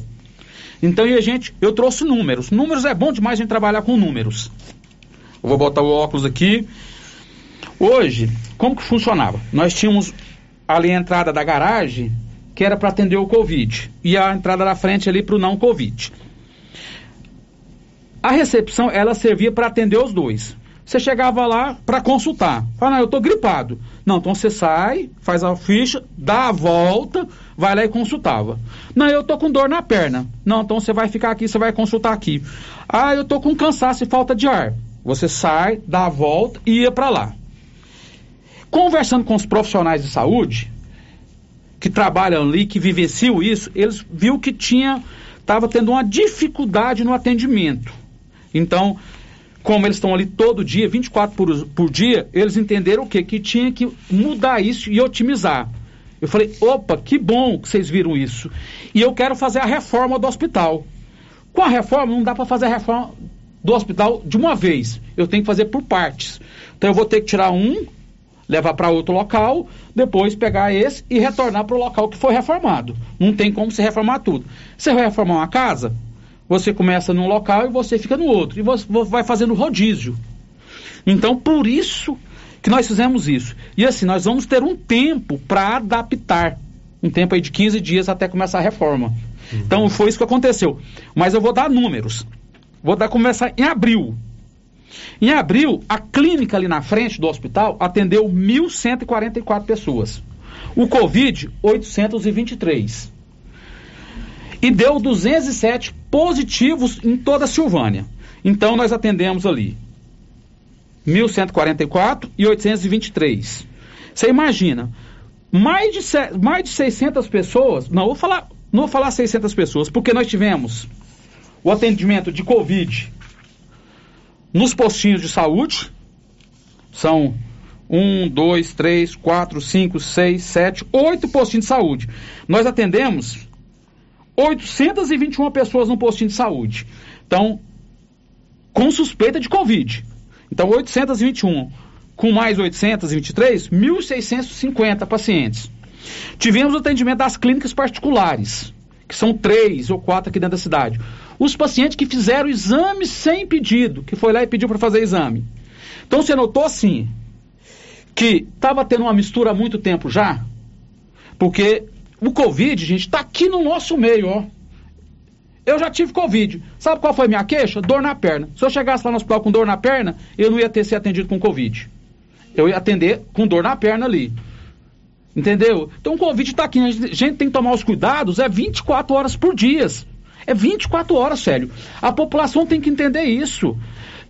Então, e a gente, eu trouxe números. Números é bom demais a gente trabalhar com números. Eu vou botar o óculos aqui. Hoje, como que funcionava? Nós tínhamos ali a entrada da garagem, que era para atender o Covid, e a entrada da frente ali para o não Covid. A recepção, ela servia para atender os dois. Você chegava lá para consultar. Fala, não, eu estou gripado. Não, então você sai, faz a ficha, dá a volta, vai lá e consultava. Não, eu estou com dor na perna. Não, então você vai ficar aqui, você vai consultar aqui. Ah, eu estou com cansaço e falta de ar. Você sai, dá a volta e ia para lá. Conversando com os profissionais de saúde que trabalham ali, que vivenciam isso, eles viu que tinha estava tendo uma dificuldade no atendimento. Então, como eles estão ali todo dia, 24 por, por dia, eles entenderam o quê? Que tinha que mudar isso e otimizar. Eu falei, opa, que bom que vocês viram isso. E eu quero fazer a reforma do hospital. Com a reforma, não dá para fazer a reforma do hospital de uma vez. Eu tenho que fazer por partes. Então eu vou ter que tirar um, levar para outro local, depois pegar esse e retornar para o local que foi reformado. Não tem como você reformar tudo. Você vai reformar uma casa, você começa num local e você fica no outro. E você vai fazendo rodízio. Então, por isso que nós fizemos isso. E assim, nós vamos ter um tempo para adaptar. Um tempo aí de 15 dias até começar a reforma. Uhum. Então, foi isso que aconteceu. Mas eu vou dar números. Vou dar começar em abril. Em abril, a clínica ali na frente do hospital atendeu 1.144 pessoas. O Covid, 823. E deu 207 positivos em toda a Silvânia. Então, nós atendemos ali 1.144 e 823. Você imagina, mais de, mais de 600 pessoas, não vou falar, não vou falar 600 pessoas, porque nós tivemos o atendimento de Covid nos postinhos de saúde. São um, dois, três, quatro, cinco, seis, sete, oito postinhos de saúde. Nós atendemos 821 pessoas no postinho de saúde. Então, com suspeita de Covid. Então, 821 com mais 823, 1.650 pacientes. Tivemos o atendimento das clínicas particulares, que são três ou quatro aqui dentro da cidade os pacientes que fizeram exame sem pedido, que foi lá e pediu para fazer exame. Então você notou assim, que estava tendo uma mistura há muito tempo já, porque o Covid, gente, está aqui no nosso meio, ó. Eu já tive Covid. Sabe qual foi a minha queixa? Dor na perna. Se eu chegasse lá no hospital com dor na perna, eu não ia ter sido atendido com Covid. Eu ia atender com dor na perna ali. Entendeu? Então o Covid está aqui, a gente tem que tomar os cuidados, é 24 horas por dia. É 24 horas, sério. A população tem que entender isso.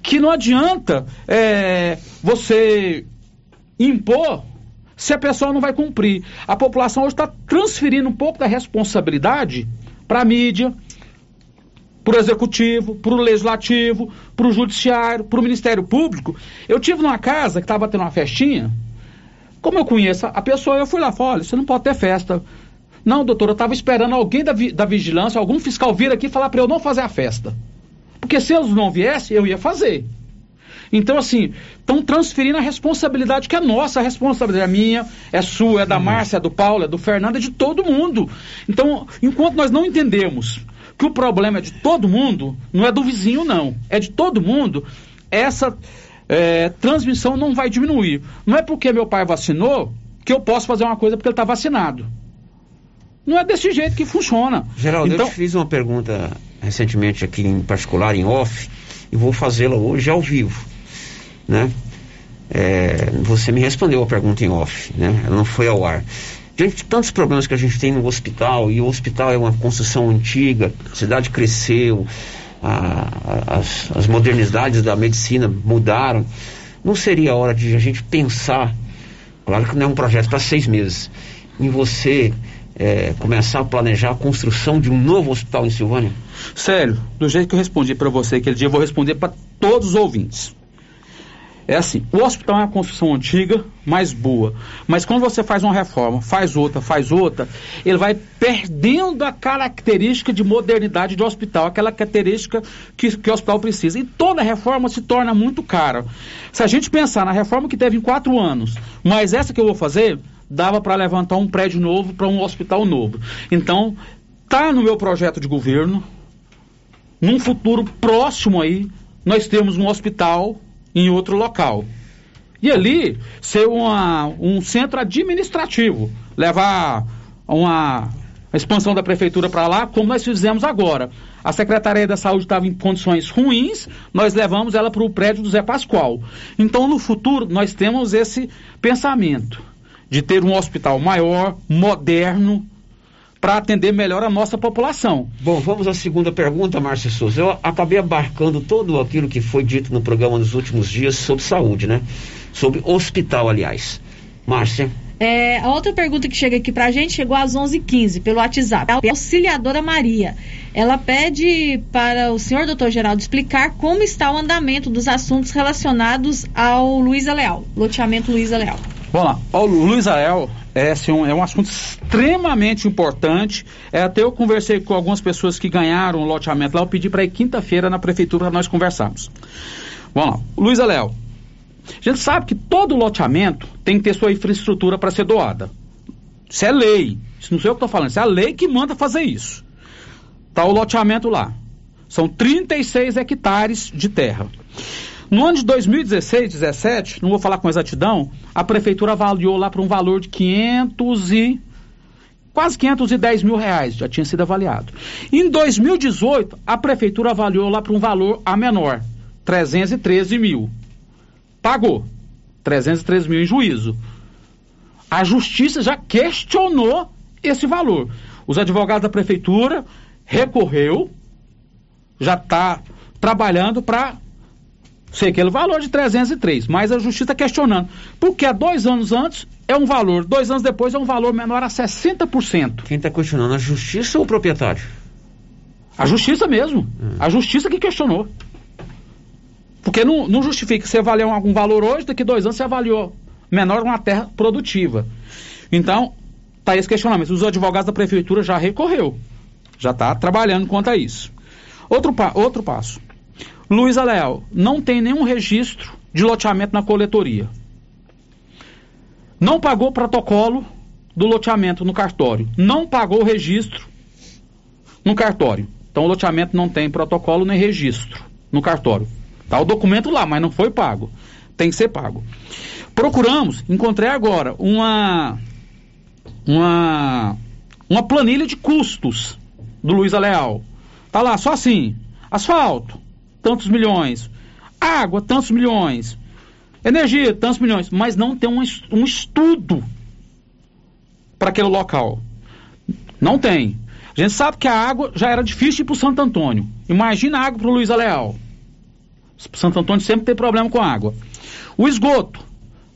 Que não adianta é, você impor se a pessoa não vai cumprir. A população hoje está transferindo um pouco da responsabilidade para a mídia, para o executivo, para o legislativo, para o judiciário, para o Ministério Público. Eu tive numa casa que estava tendo uma festinha. Como eu conheço a pessoa, eu fui lá e falei, olha, você não pode ter festa. Não, doutor, eu estava esperando alguém da, vi da vigilância, algum fiscal vir aqui e falar para eu não fazer a festa. Porque se eles não viessem, eu ia fazer. Então, assim, estão transferindo a responsabilidade que é nossa, a responsabilidade é minha, é sua, é da Márcia, é do Paulo, é do Fernando, é de todo mundo. Então, enquanto nós não entendemos que o problema é de todo mundo, não é do vizinho, não, é de todo mundo, essa é, transmissão não vai diminuir. Não é porque meu pai vacinou que eu posso fazer uma coisa porque ele está vacinado. Não é desse jeito que funciona. Geraldo, então, eu te fiz uma pergunta recentemente aqui em particular, em off, e vou fazê-la hoje ao vivo, né? É, você me respondeu a pergunta em off, né? Ela não foi ao ar. Diante de tantos problemas que a gente tem no hospital, e o hospital é uma construção antiga, a cidade cresceu, a, as, as modernidades da medicina mudaram, não seria a hora de a gente pensar, claro que não é um projeto para seis meses, em você é, começar a planejar a construção de um novo hospital em Silvânia? Sério, do jeito que eu respondi para você aquele dia, eu vou responder para todos os ouvintes. É assim, o hospital é uma construção antiga, mais boa. Mas quando você faz uma reforma, faz outra, faz outra, ele vai perdendo a característica de modernidade do hospital, aquela característica que, que o hospital precisa. E toda reforma se torna muito cara. Se a gente pensar na reforma que teve em quatro anos, mas essa que eu vou fazer, dava para levantar um prédio novo para um hospital novo. Então, tá no meu projeto de governo. Num futuro próximo aí, nós temos um hospital em outro local. E ali ser uma, um centro administrativo, levar uma expansão da prefeitura para lá, como nós fizemos agora. A Secretaria da Saúde estava em condições ruins, nós levamos ela para o prédio do Zé Pascoal. Então, no futuro, nós temos esse pensamento de ter um hospital maior, moderno, para atender melhor a nossa população. Bom, vamos à segunda pergunta, Márcia Souza. Eu acabei abarcando todo aquilo que foi dito no programa nos últimos dias sobre saúde, né? Sobre hospital, aliás. Márcia. É, a outra pergunta que chega aqui pra gente chegou às 11h15 pelo WhatsApp. É a auxiliadora Maria. Ela pede para o senhor doutor Geraldo explicar como está o andamento dos assuntos relacionados ao Luiza Leal, loteamento Luiza Leal. Vamos lá. O Luiz Ael é, assim, um, é um assunto extremamente importante. É, até eu conversei com algumas pessoas que ganharam o loteamento lá. Eu pedi para ir quinta-feira na prefeitura nós conversarmos. Vamos lá. Luiz Aléo. A gente sabe que todo loteamento tem que ter sua infraestrutura para ser doada. Isso é lei. Isso não sei eu que estou falando. Isso é a lei que manda fazer isso. Está o loteamento lá. São 36 hectares de terra. No ano de 2016, 17, não vou falar com exatidão, a prefeitura avaliou lá para um valor de 500 e quase 510 mil reais, já tinha sido avaliado. Em 2018, a prefeitura avaliou lá para um valor a menor, 313 mil. Pagou 313 mil em juízo. A justiça já questionou esse valor. Os advogados da prefeitura recorreu, já está trabalhando para sei aquele valor de 303, mas a justiça tá questionando. Porque há dois anos antes é um valor, dois anos depois é um valor menor a 60%. Quem está questionando, a justiça ou o proprietário? A justiça mesmo. Hum. A justiça que questionou. Porque não, não justifica você avaliar algum valor hoje, daqui dois anos você avaliou menor uma terra produtiva. Então, está esse questionamento. Os advogados da prefeitura já recorreu. Já está trabalhando quanto a isso. Outro, pa outro passo. Luiz Leal, não tem nenhum registro de loteamento na coletoria. Não pagou o protocolo do loteamento no cartório. Não pagou o registro no cartório. Então o loteamento não tem protocolo nem registro no cartório. Tá o documento lá, mas não foi pago. Tem que ser pago. Procuramos, encontrei agora uma uma uma planilha de custos do Luiz Leal. Tá lá só assim: asfalto, tantos milhões. Água, tantos milhões. energia, tantos milhões, mas não tem um, es- estudo para aquele local. Não tem. A gente sabe que a água já era difícil para o Santo Antônio. Imagina a água para o Luiz Aleal. Santo Antônio sempre tem problema com água. O esgoto,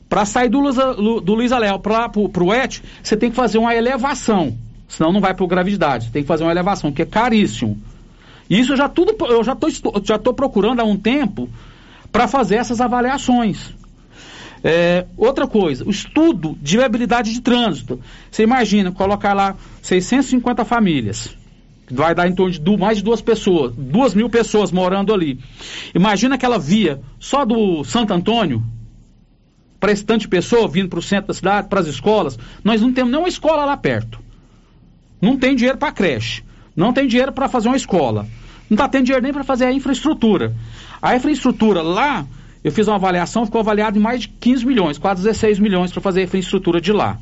para sair do, do Luiz Aleal para o Et, você tem que fazer uma elevação. Senão não vai para gravidade. Você tem que fazer uma elevação, que é caríssimo. Isso eu já tudo eu já tô, estu- já tô procurando há um tempo para fazer essas avaliações. É, outra coisa, o estudo de viabilidade de trânsito. Você imagina colocar lá 650 famílias, vai dar em torno de mais de duas pessoas, duas mil pessoas morando ali. Imagina aquela via só do Santo Antônio para esse tanto de pessoa vindo para o centro da cidade, para as escolas. Nós não temos nenhuma escola lá perto. Não tem dinheiro para creche. Não tem dinheiro para fazer uma escola. Não está tendo dinheiro nem para fazer a infraestrutura. A infraestrutura lá, eu fiz uma avaliação, ficou avaliado em mais de 15 milhões, quase 16 milhões para fazer a infraestrutura de lá.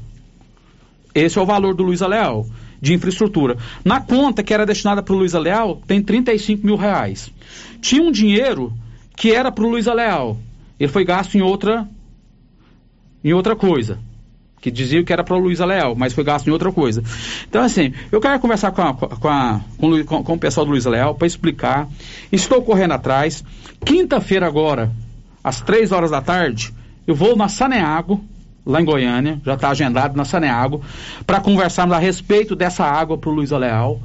Esse é o valor do Luiz Leal de infraestrutura. Na conta que era destinada para o Luiz Leal, tem 35 mil reais. Tinha um dinheiro que era para o Luiz Leal. Ele foi gasto em outra, em outra coisa que dizia que era para Luiz Leal, mas foi gasto em outra coisa. Então, assim, eu quero conversar com, a- com, a- com com- o pessoal do Luiz Leal para explicar. Estou correndo atrás. Quinta-feira agora, às três horas da tarde, eu vou na Saneago, lá em Goiânia, já está agendado na Saneago, para conversarmos a respeito dessa água para o Luiz Leal,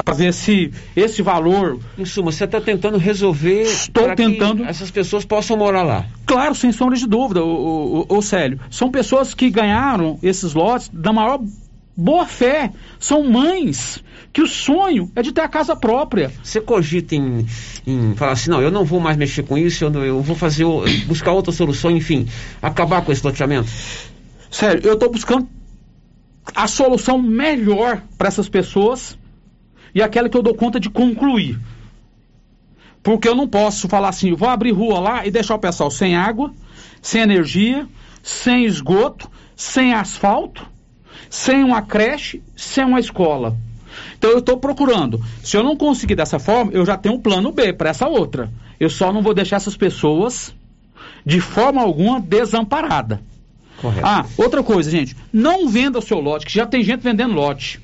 para ver se esse valor... Em suma, você está tentando resolver Estou tentando. essas pessoas possam morar lá. Claro, sem sombra de dúvida, o, o, o Célio. São pessoas que ganharam esses lotes da maior boa fé. São mães que o sonho é de ter a casa própria. Você cogita em, em falar assim, não, eu não vou mais mexer com isso, eu, não- eu vou fazer, buscar outra solução, enfim, acabar com esse loteamento? Sério, eu estou buscando a solução melhor para essas pessoas e aquela que eu dou conta de concluir. Porque eu não posso falar assim, vou abrir rua lá e deixar o pessoal sem água, sem energia, sem esgoto, sem asfalto, sem uma creche, sem uma escola. Então eu estou procurando. Se eu não conseguir dessa forma, eu já tenho um plano B para essa outra. Eu só não vou deixar essas pessoas de forma alguma desamparada. Correto. Ah, outra coisa, gente, não venda o seu lote, que já tem gente vendendo lote.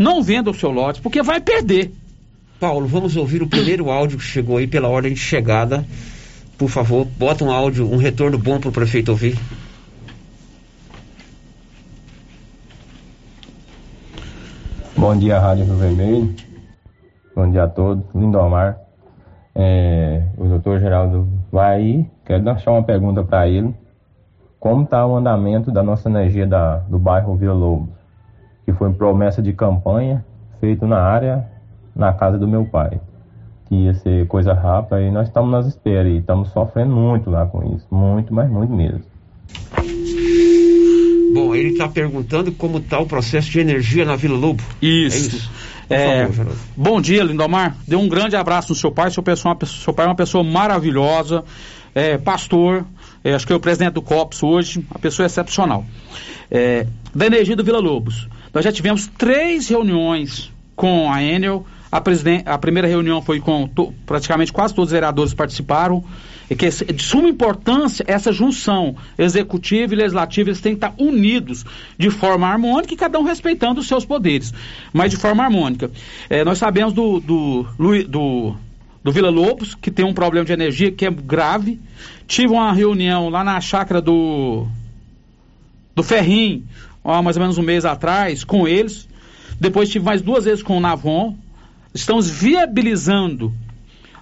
Não venda o seu lote, porque vai perder. Paulo, vamos ouvir o primeiro áudio que chegou aí pela ordem de chegada. Por favor, bota um áudio, um retorno bom para o prefeito ouvir. Bom dia, Rádio Rio Vermelho. Bom dia a todos. Lindomar. É, o doutor Geraldo vai aí. Quero deixar uma pergunta para ele. Como está o andamento da nossa energia da, do bairro Vila Lobos? Que foi promessa de campanha feito na área, na casa do meu pai. Que ia ser coisa rápida e nós estamos nas esperas e estamos sofrendo muito lá com isso. Muito, mas muito mesmo. Bom, ele está perguntando como está o processo de energia na Vila Lobo. Isso. É isso. Por É, favor, Geraldo. bom dia, Lindomar. Dê um grande abraço no seu pai. Seu, pessoal, seu pai é uma pessoa maravilhosa, é, pastor, é, acho que é o presidente do COPS hoje, uma pessoa excepcional. É, da energia do Vila Lobos. Nós já tivemos três reuniões com a Enel. A, a primeira reunião foi com praticamente quase todos os vereadores participaram. E que é de suma importância essa junção executiva e legislativa, eles têm que estar unidos de forma harmônica e cada um respeitando os seus poderes, mas de forma harmônica. Eh, nós sabemos do, do, do, do Vila Lobos, que tem um problema de energia que é grave. Tive uma reunião lá na chácara do, do Ferrim, mais ou menos um mês atrás, com eles. Depois tive mais duas vezes com o Navon. Estamos viabilizando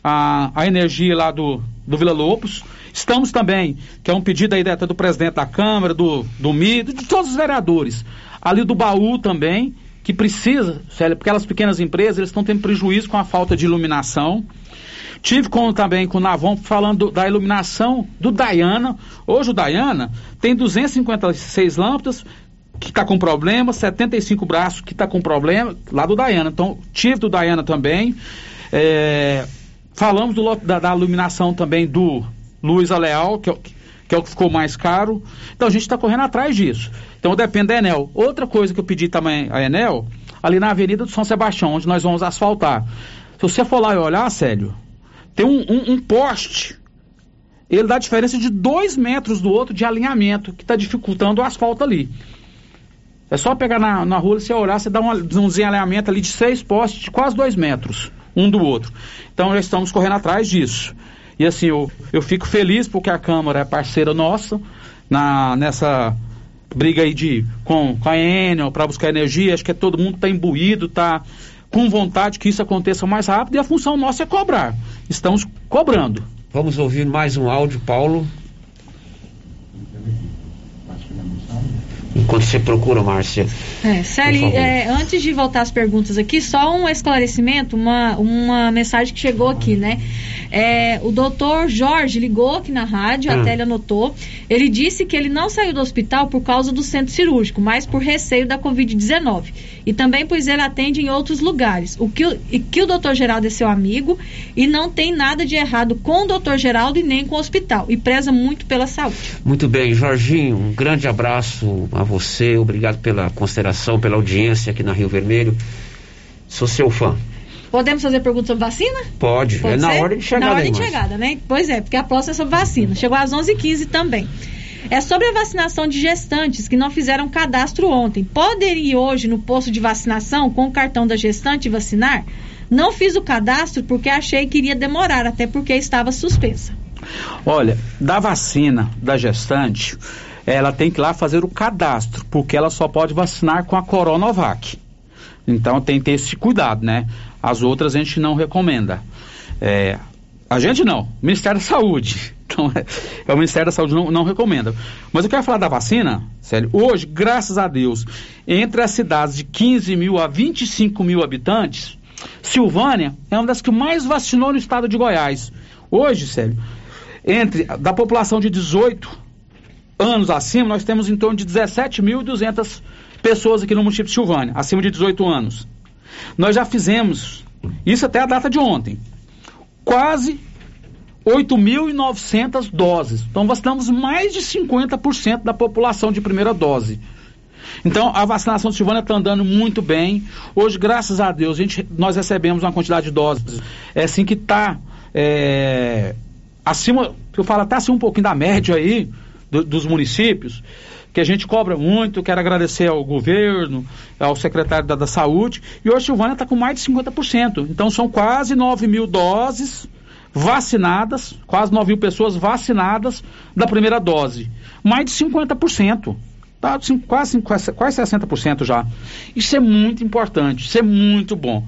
a, a energia lá do, do Vila Lobos. Estamos também, que é um pedido aí até do presidente da Câmara, do, do MIDO, de todos os vereadores. Ali do baú também, que precisa, porque aquelas pequenas empresas eles estão tendo prejuízo com a falta de iluminação. Tive com, também com o Navon falando do- da iluminação do Diana. Hoje o Diana tem 256 lâmpadas que está com problema, 75 braços que está com problema, lá do Diana. Então, tive do Diana também. É, falamos do da, da iluminação também do Luiz Leal, que é, o- que é o que ficou mais caro. Então a gente está correndo atrás disso. Então depende da Enel. Outra coisa que eu pedi também à Enel, ali na Avenida do São Sebastião, onde nós vamos asfaltar. Se você for lá e olhar, Célio, tem um, um- um poste ele dá diferença de dois metros do outro de alinhamento, que está dificultando o asfalto ali. É só pegar na, na rua, você olhar, você dá um, um desalinhamento ali de seis postes de quase dois metros, um do outro. Então, já estamos correndo atrás disso. E assim, eu, eu fico feliz porque a Câmara é parceira nossa na, nessa briga aí de, com, com a Enel para buscar energia. Acho que é todo mundo está imbuído, está com vontade que isso aconteça mais rápido e a função nossa é cobrar. Estamos cobrando. Vamos ouvir mais um áudio, Paulo. Enquanto você procura, Márcia. É, Celi, é, antes de voltar às perguntas aqui, só um esclarecimento, uma, uma mensagem que chegou aqui, né? É, o doutor Jorge ligou aqui na rádio, Hum. a Télia anotou. Ele disse que ele não saiu do hospital por causa do centro cirúrgico, mas por receio da Covid-19. E também pois ele atende em outros lugares. O que, o- e que o doutor Geraldo é seu amigo e não tem nada de errado com o doutor Geraldo e nem com o hospital. E preza muito pela saúde. Muito bem, Jorginho, um grande abraço a você, obrigado pela consideração, pela audiência aqui na Rio Vermelho. Sou seu fã. Podemos fazer perguntas sobre vacina? Pode, Pode é na ser? hora de chegar. Na hora de chegada, né? Pois é, porque a próxima é sobre vacina. Chegou às 11h15 também. É sobre a vacinação de gestantes que não fizeram cadastro ontem. Podem ir hoje no posto de vacinação com o cartão da gestante vacinar? Não fiz o cadastro porque achei que iria demorar, até porque estava suspensa. Olha, da vacina da gestante, ela tem que ir lá fazer o cadastro, porque ela só pode vacinar com a Coronavac. Então tem que ter esse cuidado, né? As outras a gente não recomenda. É, a gente não, o Ministério da Saúde. (laughs) Então, é, é o Ministério da Saúde não, não recomenda. Mas eu quero falar da vacina, sério. Hoje, graças a Deus, entre as cidades de 15 mil a 25 mil habitantes, Silvânia é uma das que mais vacinou no estado de Goiás. Hoje, sério, entre da população de 18 anos acima, nós temos em torno de 17.200 pessoas aqui no município de Silvânia, acima de 18 anos. Nós já fizemos, isso até a data de ontem, quase 8.900 doses. Então vacinamos mais de 50% da população de primeira dose. Então a vacinação de Silvânia está andando muito bem. Hoje, graças a Deus, a gente, nós recebemos uma quantidade de doses é assim que está é, acima, eu falo até assim um pouquinho da média aí do- dos municípios, que a gente cobra muito. Quero agradecer ao governo, ao secretário da, da Saúde. E hoje Silvânia está com mais de 50%. Então são quase 9 mil doses vacinadas, quase 9 mil pessoas vacinadas da primeira dose. Mais de 50%. Tá, quase, quase 60% já. Isso é muito importante, isso é muito bom.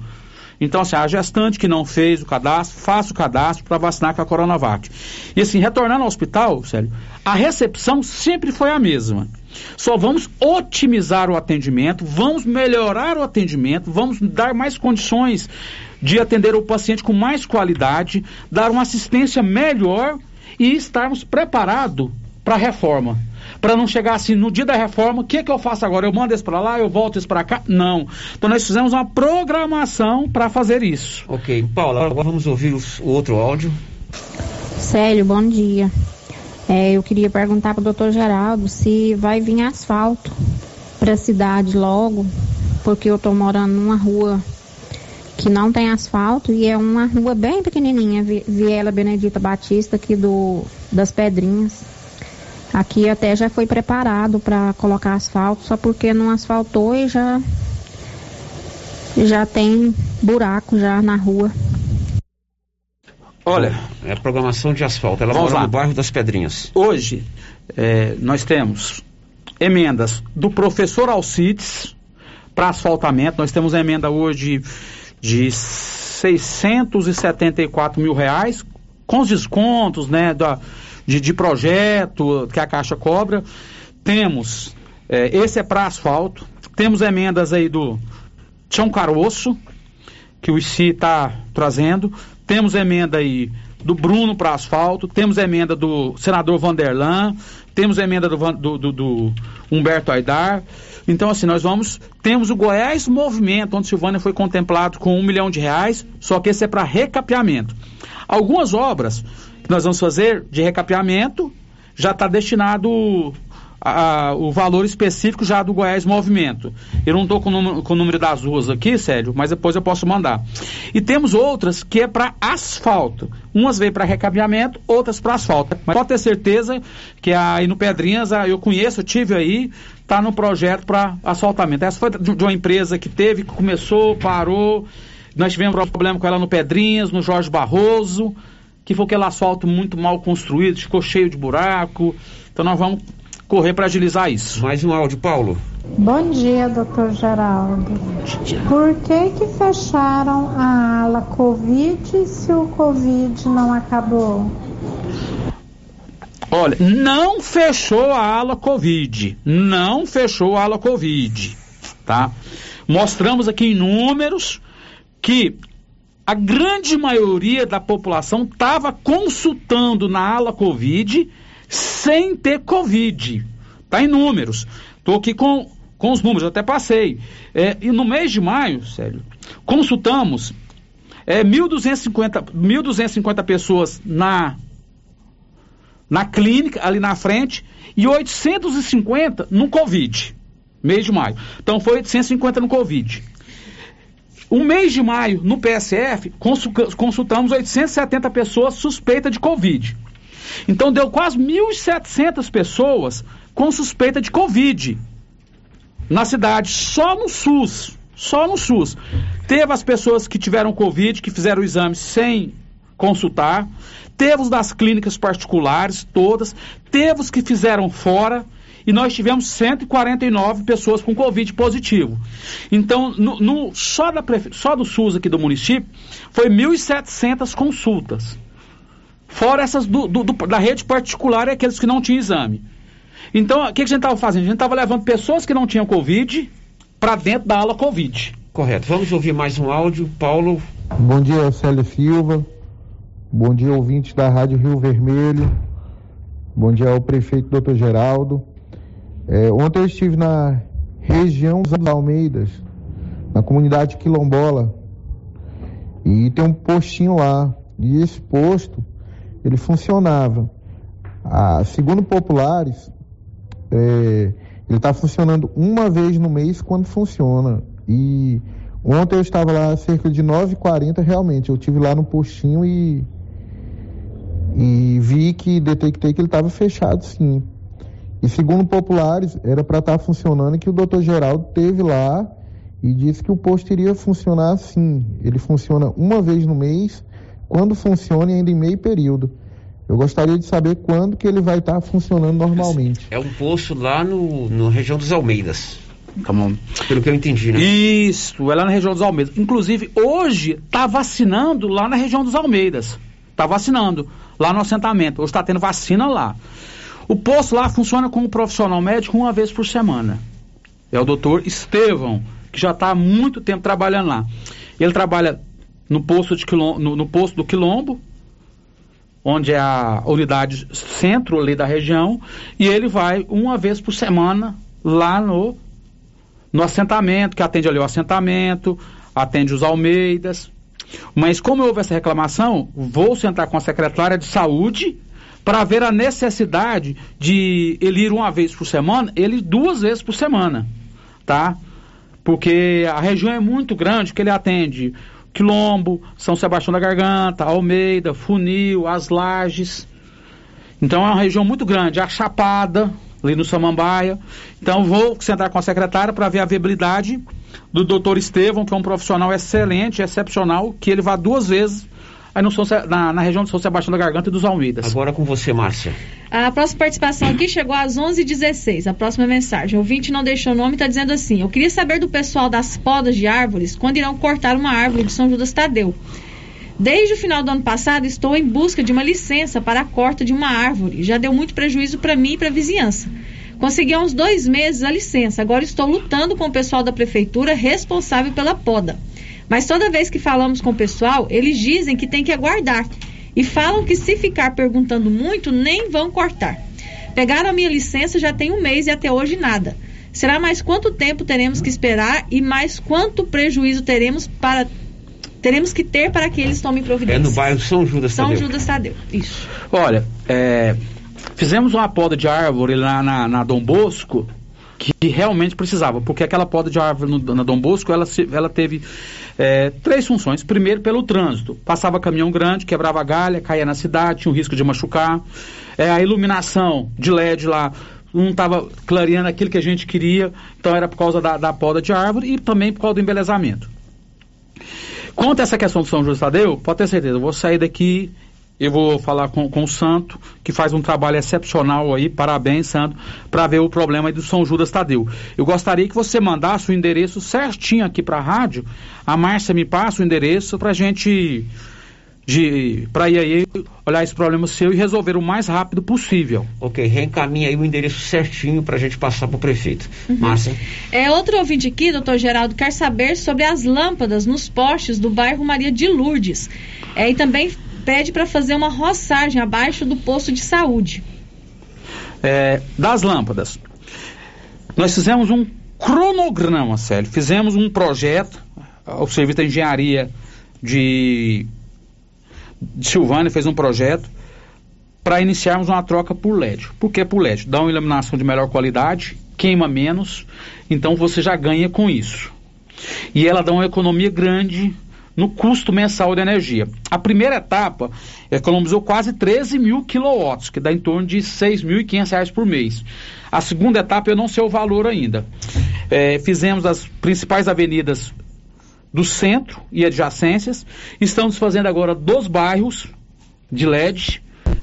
Então, assim, a gestante que não fez o cadastro, faça o cadastro para vacinar com a Coronavac. E assim, retornando ao hospital, sério, a recepção sempre foi a mesma. Só vamos otimizar o atendimento, vamos melhorar o atendimento, vamos dar mais condições de atender o paciente com mais qualidade, dar uma assistência melhor e estarmos preparados para a reforma. Para não chegar assim, no dia da reforma, o que, que eu faço agora? Eu mando esse para lá, eu volto esse para cá? Não. Então nós fizemos uma programação para fazer isso. Ok, Paula, agora vamos ouvir os- o outro áudio. Célio, bom dia. É, eu queria perguntar para o doutor Geraldo se vai vir asfalto para a cidade logo, porque eu estou morando numa rua que não tem asfalto e é uma rua bem pequenininha, Vi- Viela Benedita Batista, aqui do, das Pedrinhas. Aqui até já foi preparado para colocar asfalto, só porque não asfaltou e já, já tem buraco já na rua. Olha. É a programação de asfalto. Ela Vamos mora lá. no bairro das Pedrinhas. Hoje, eh, nós temos emendas do professor Alcides para asfaltamento. Nós temos emenda hoje de 674 mil reais, com os descontos né, da, de, de projeto que a Caixa cobra. Temos, eh, esse é para asfalto. Temos emendas aí do Tião Caroço, que o ICI está trazendo. Temos emenda aí do Bruno para asfalto, temos emenda do senador Vanderlan, temos emenda do, do- do- do Humberto Aidar. Então, assim, nós vamos. Temos o Goiás Movimento, onde Silvânia foi contemplado com um milhão de reais, só que esse é para recapeamento. Algumas obras nós vamos fazer de recapeamento já está destinado a- a- o valor específico já do Goiás Movimento. Eu não estou com, o número- com o número das ruas aqui, sério, mas depois eu posso mandar. E temos outras que é para asfalto. Umas veio para recabeamento, outras para asfalto. Mas pode ter certeza que aí no Pedrinhas, eu conheço, eu tive aí, está no projeto para asfaltamento. Essa foi de uma empresa que teve, que começou, parou. Nós tivemos problema com ela no Pedrinhas, no Jorge Barroso, que foi aquele asfalto muito mal construído, ficou cheio de buraco. Então nós vamos correr para agilizar isso. Mais um áudio, Paulo. Bom dia, doutor Geraldo. Por que que fecharam a ala Covid se o Covid não acabou? Olha, não fechou a ala Covid. Não fechou a ala Covid. Tá? Mostramos aqui em números que a grande maioria da população estava consultando na ala Covid sem ter Covid. Tá em números. Estou aqui com, com os números, até passei. É, e no mês de maio, sério, consultamos é, 1.250 1.250 pessoas na na clínica, ali na frente, e 850 no Covid, mês de maio. Então foi 850 no Covid. O mês de maio, no PSF, consu- consultamos 870 pessoas suspeitas de Covid. Então deu quase 1.700 pessoas com suspeita de Covid na cidade, só no SUS. Só no SUS. Teve as pessoas que tiveram Covid, que fizeram o exame sem consultar. Teve os das clínicas particulares, todas. Teve os que fizeram fora. E nós tivemos 149 pessoas com Covid positivo. Então, no, no- só, da prefe- só do SUS aqui do município, foi 1.700 consultas. Fora essas do- do- do- da rede particular e aqueles que não tinham exame. Então, o que, que a gente estava fazendo? A gente estava levando pessoas que não tinham Covid para dentro da aula Covid. Correto. Vamos ouvir mais um áudio. Paulo. Bom dia, Célio Silva. Bom dia, ouvintes da Rádio Rio Vermelho. Bom dia ao prefeito Dr. Geraldo. É, ontem eu estive na região dos Almeidas, na comunidade quilombola, e tem um postinho lá. E esse posto, ele funcionava. Ah, segundo populares, é, ele está funcionando uma vez no mês quando funciona. E ontem eu estava lá cerca de 9h40 realmente. Eu tive lá no postinho e, e vi que detectei que ele estava fechado sim. E segundo populares, era para estar funcionando que o doutor Geraldo teve lá e disse que o posto iria funcionar assim. Ele funciona uma vez no mês, quando funciona e ainda em meio período. Eu gostaria de saber quando que ele vai estar funcionando normalmente. É um posto lá no, no região dos Almeidas. Tá. Pelo que eu entendi, né? Isso, é lá na região dos Almeidas. Inclusive, hoje está vacinando lá na região dos Almeidas. Está vacinando lá no assentamento. Hoje está tendo vacina lá. O posto lá funciona com um profissional médico uma vez por semana. É o doutor Estevão, que já está há muito tempo trabalhando lá. Ele trabalha no posto, de Quilom- no, no posto do Quilombo, onde é a unidade centro ali da região, e ele vai uma vez por semana lá no no assentamento, que atende ali o assentamento, atende os Almeidas. Mas como houve essa reclamação, vou sentar com a secretária de saúde para ver a necessidade de ele ir uma vez por semana, ele ir duas vezes por semana, tá? Porque a região é muito grande, que ele atende Quilombo, São Sebastião da Garganta, Almeida, Funil, As Lages. Então é uma região muito grande, a Chapada, ali no Samambaia. Então vou sentar com a secretária para ver a viabilidade do doutor Estevão, que é um profissional excelente, excepcional, que ele vá duas vezes aí no São na, na região de São Sebastião da Garganta e dos Almeidas. Agora com você, Márcia. A próxima participação aqui chegou às 11h16. A próxima mensagem. O ouvinte não deixou o nome e está dizendo assim: Eu queria saber do pessoal das podas de árvores quando irão cortar uma árvore de São Judas Tadeu. Desde o final do ano passado, estou em busca de uma licença para a corta de uma árvore. Já deu muito prejuízo para mim e para a vizinhança. Consegui há uns dois meses a licença. Agora estou lutando com o pessoal da prefeitura responsável pela poda. Mas toda vez que falamos com o pessoal, eles dizem que tem que aguardar. E falam que se ficar perguntando muito, nem vão cortar. Pegaram a minha licença já tem um mês e até hoje nada. Será mais quanto tempo teremos que esperar e mais quanto prejuízo teremos para teremos que ter para que eles tomem É providência? no bairro São Judas São Tadeu. Judas Tadeu. Isso. Olha, é, Fizemos uma poda de árvore lá na, na Dom Bosco, que realmente precisava, porque aquela poda de árvore no, na Dom Bosco, ela, se, ela teve é, três funções. Primeiro, pelo trânsito. Passava caminhão grande, quebrava galha, caía na cidade, tinha o risco de machucar. É, a iluminação de LED lá não estava clareando aquilo que a gente queria, então era por causa da, da poda de árvore e também por causa do embelezamento. Quanto a essa questão do São Justo Tadeu, pode ter certeza, eu vou sair daqui eu vou falar com, com o Santo, que faz um trabalho excepcional aí, parabéns, Santo, para ver o problema aí do São Judas Tadeu. Eu gostaria que você mandasse o endereço certinho aqui para a rádio. A Márcia me passa o endereço para a gente de para ir aí olhar esse problema seu e resolver o mais rápido possível. Ok, reencaminha aí o endereço certinho para a gente passar para o prefeito. Uhum. Márcia. É, outro ouvinte aqui, doutor Geraldo, quer saber sobre as lâmpadas nos postes do bairro Maria de Lourdes. É, e também pede para fazer uma roçagem abaixo do posto de saúde. É, das lâmpadas. Nós fizemos um cronograma, Célio. Fizemos um projeto, o Serviço da Engenharia de, de Silvânia fez um projeto para iniciarmos uma troca por LED. Por que por LED? Dá uma iluminação de melhor qualidade, queima menos, então você já ganha com isso. E ela dá uma economia grande no custo mensal de energia. A primeira etapa economizou quase 13 mil quilowatts, que dá em torno de 6.500 reais por mês. A segunda etapa eu não sei o valor ainda. É, fizemos as principais avenidas do centro e adjacências. Estamos fazendo agora dos bairros de LED.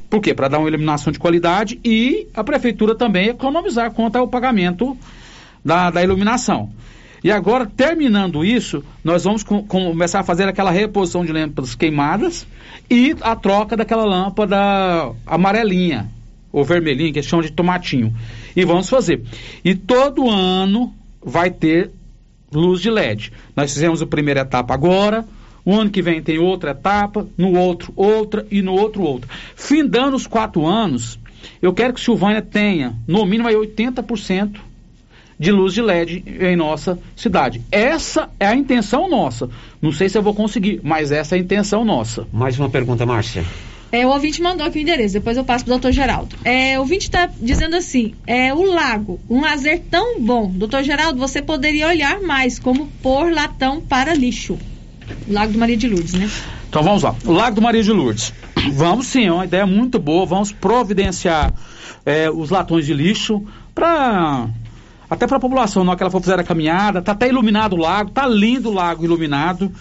Por quê? Para dar uma iluminação de qualidade e a prefeitura também economizar quanto ao pagamento da, da iluminação. E agora, terminando isso, nós vamos com, começar a fazer aquela reposição de lâmpadas queimadas e a troca daquela lâmpada amarelinha, ou vermelhinha, que chamam de tomatinho. E vamos fazer. E todo ano vai ter luz de LED. Nós fizemos a primeira etapa agora, o ano que vem tem outra etapa, no outro outra e no outro outra. Findando os quatro anos, eu quero que Silvânia tenha, no mínimo, aí 80% de luz de LED em nossa cidade. Essa é a intenção nossa. Não sei se eu vou conseguir, mas essa é a intenção nossa. Mais uma pergunta, Márcia. É, o ouvinte mandou aqui o endereço, depois eu passo para o doutor Geraldo. É, o ouvinte está dizendo assim: é, o lago, um lazer tão bom. Doutor Geraldo, você poderia olhar mais como pôr latão para lixo. O Lago do Maria de Lourdes, né? Então vamos lá. O Lago do Maria de Lourdes. Vamos sim, é uma ideia muito boa. Vamos providenciar é, os latões de lixo para até para a população, hora que ela for fazer a caminhada, tá até iluminado o lago, tá lindo o lago iluminado.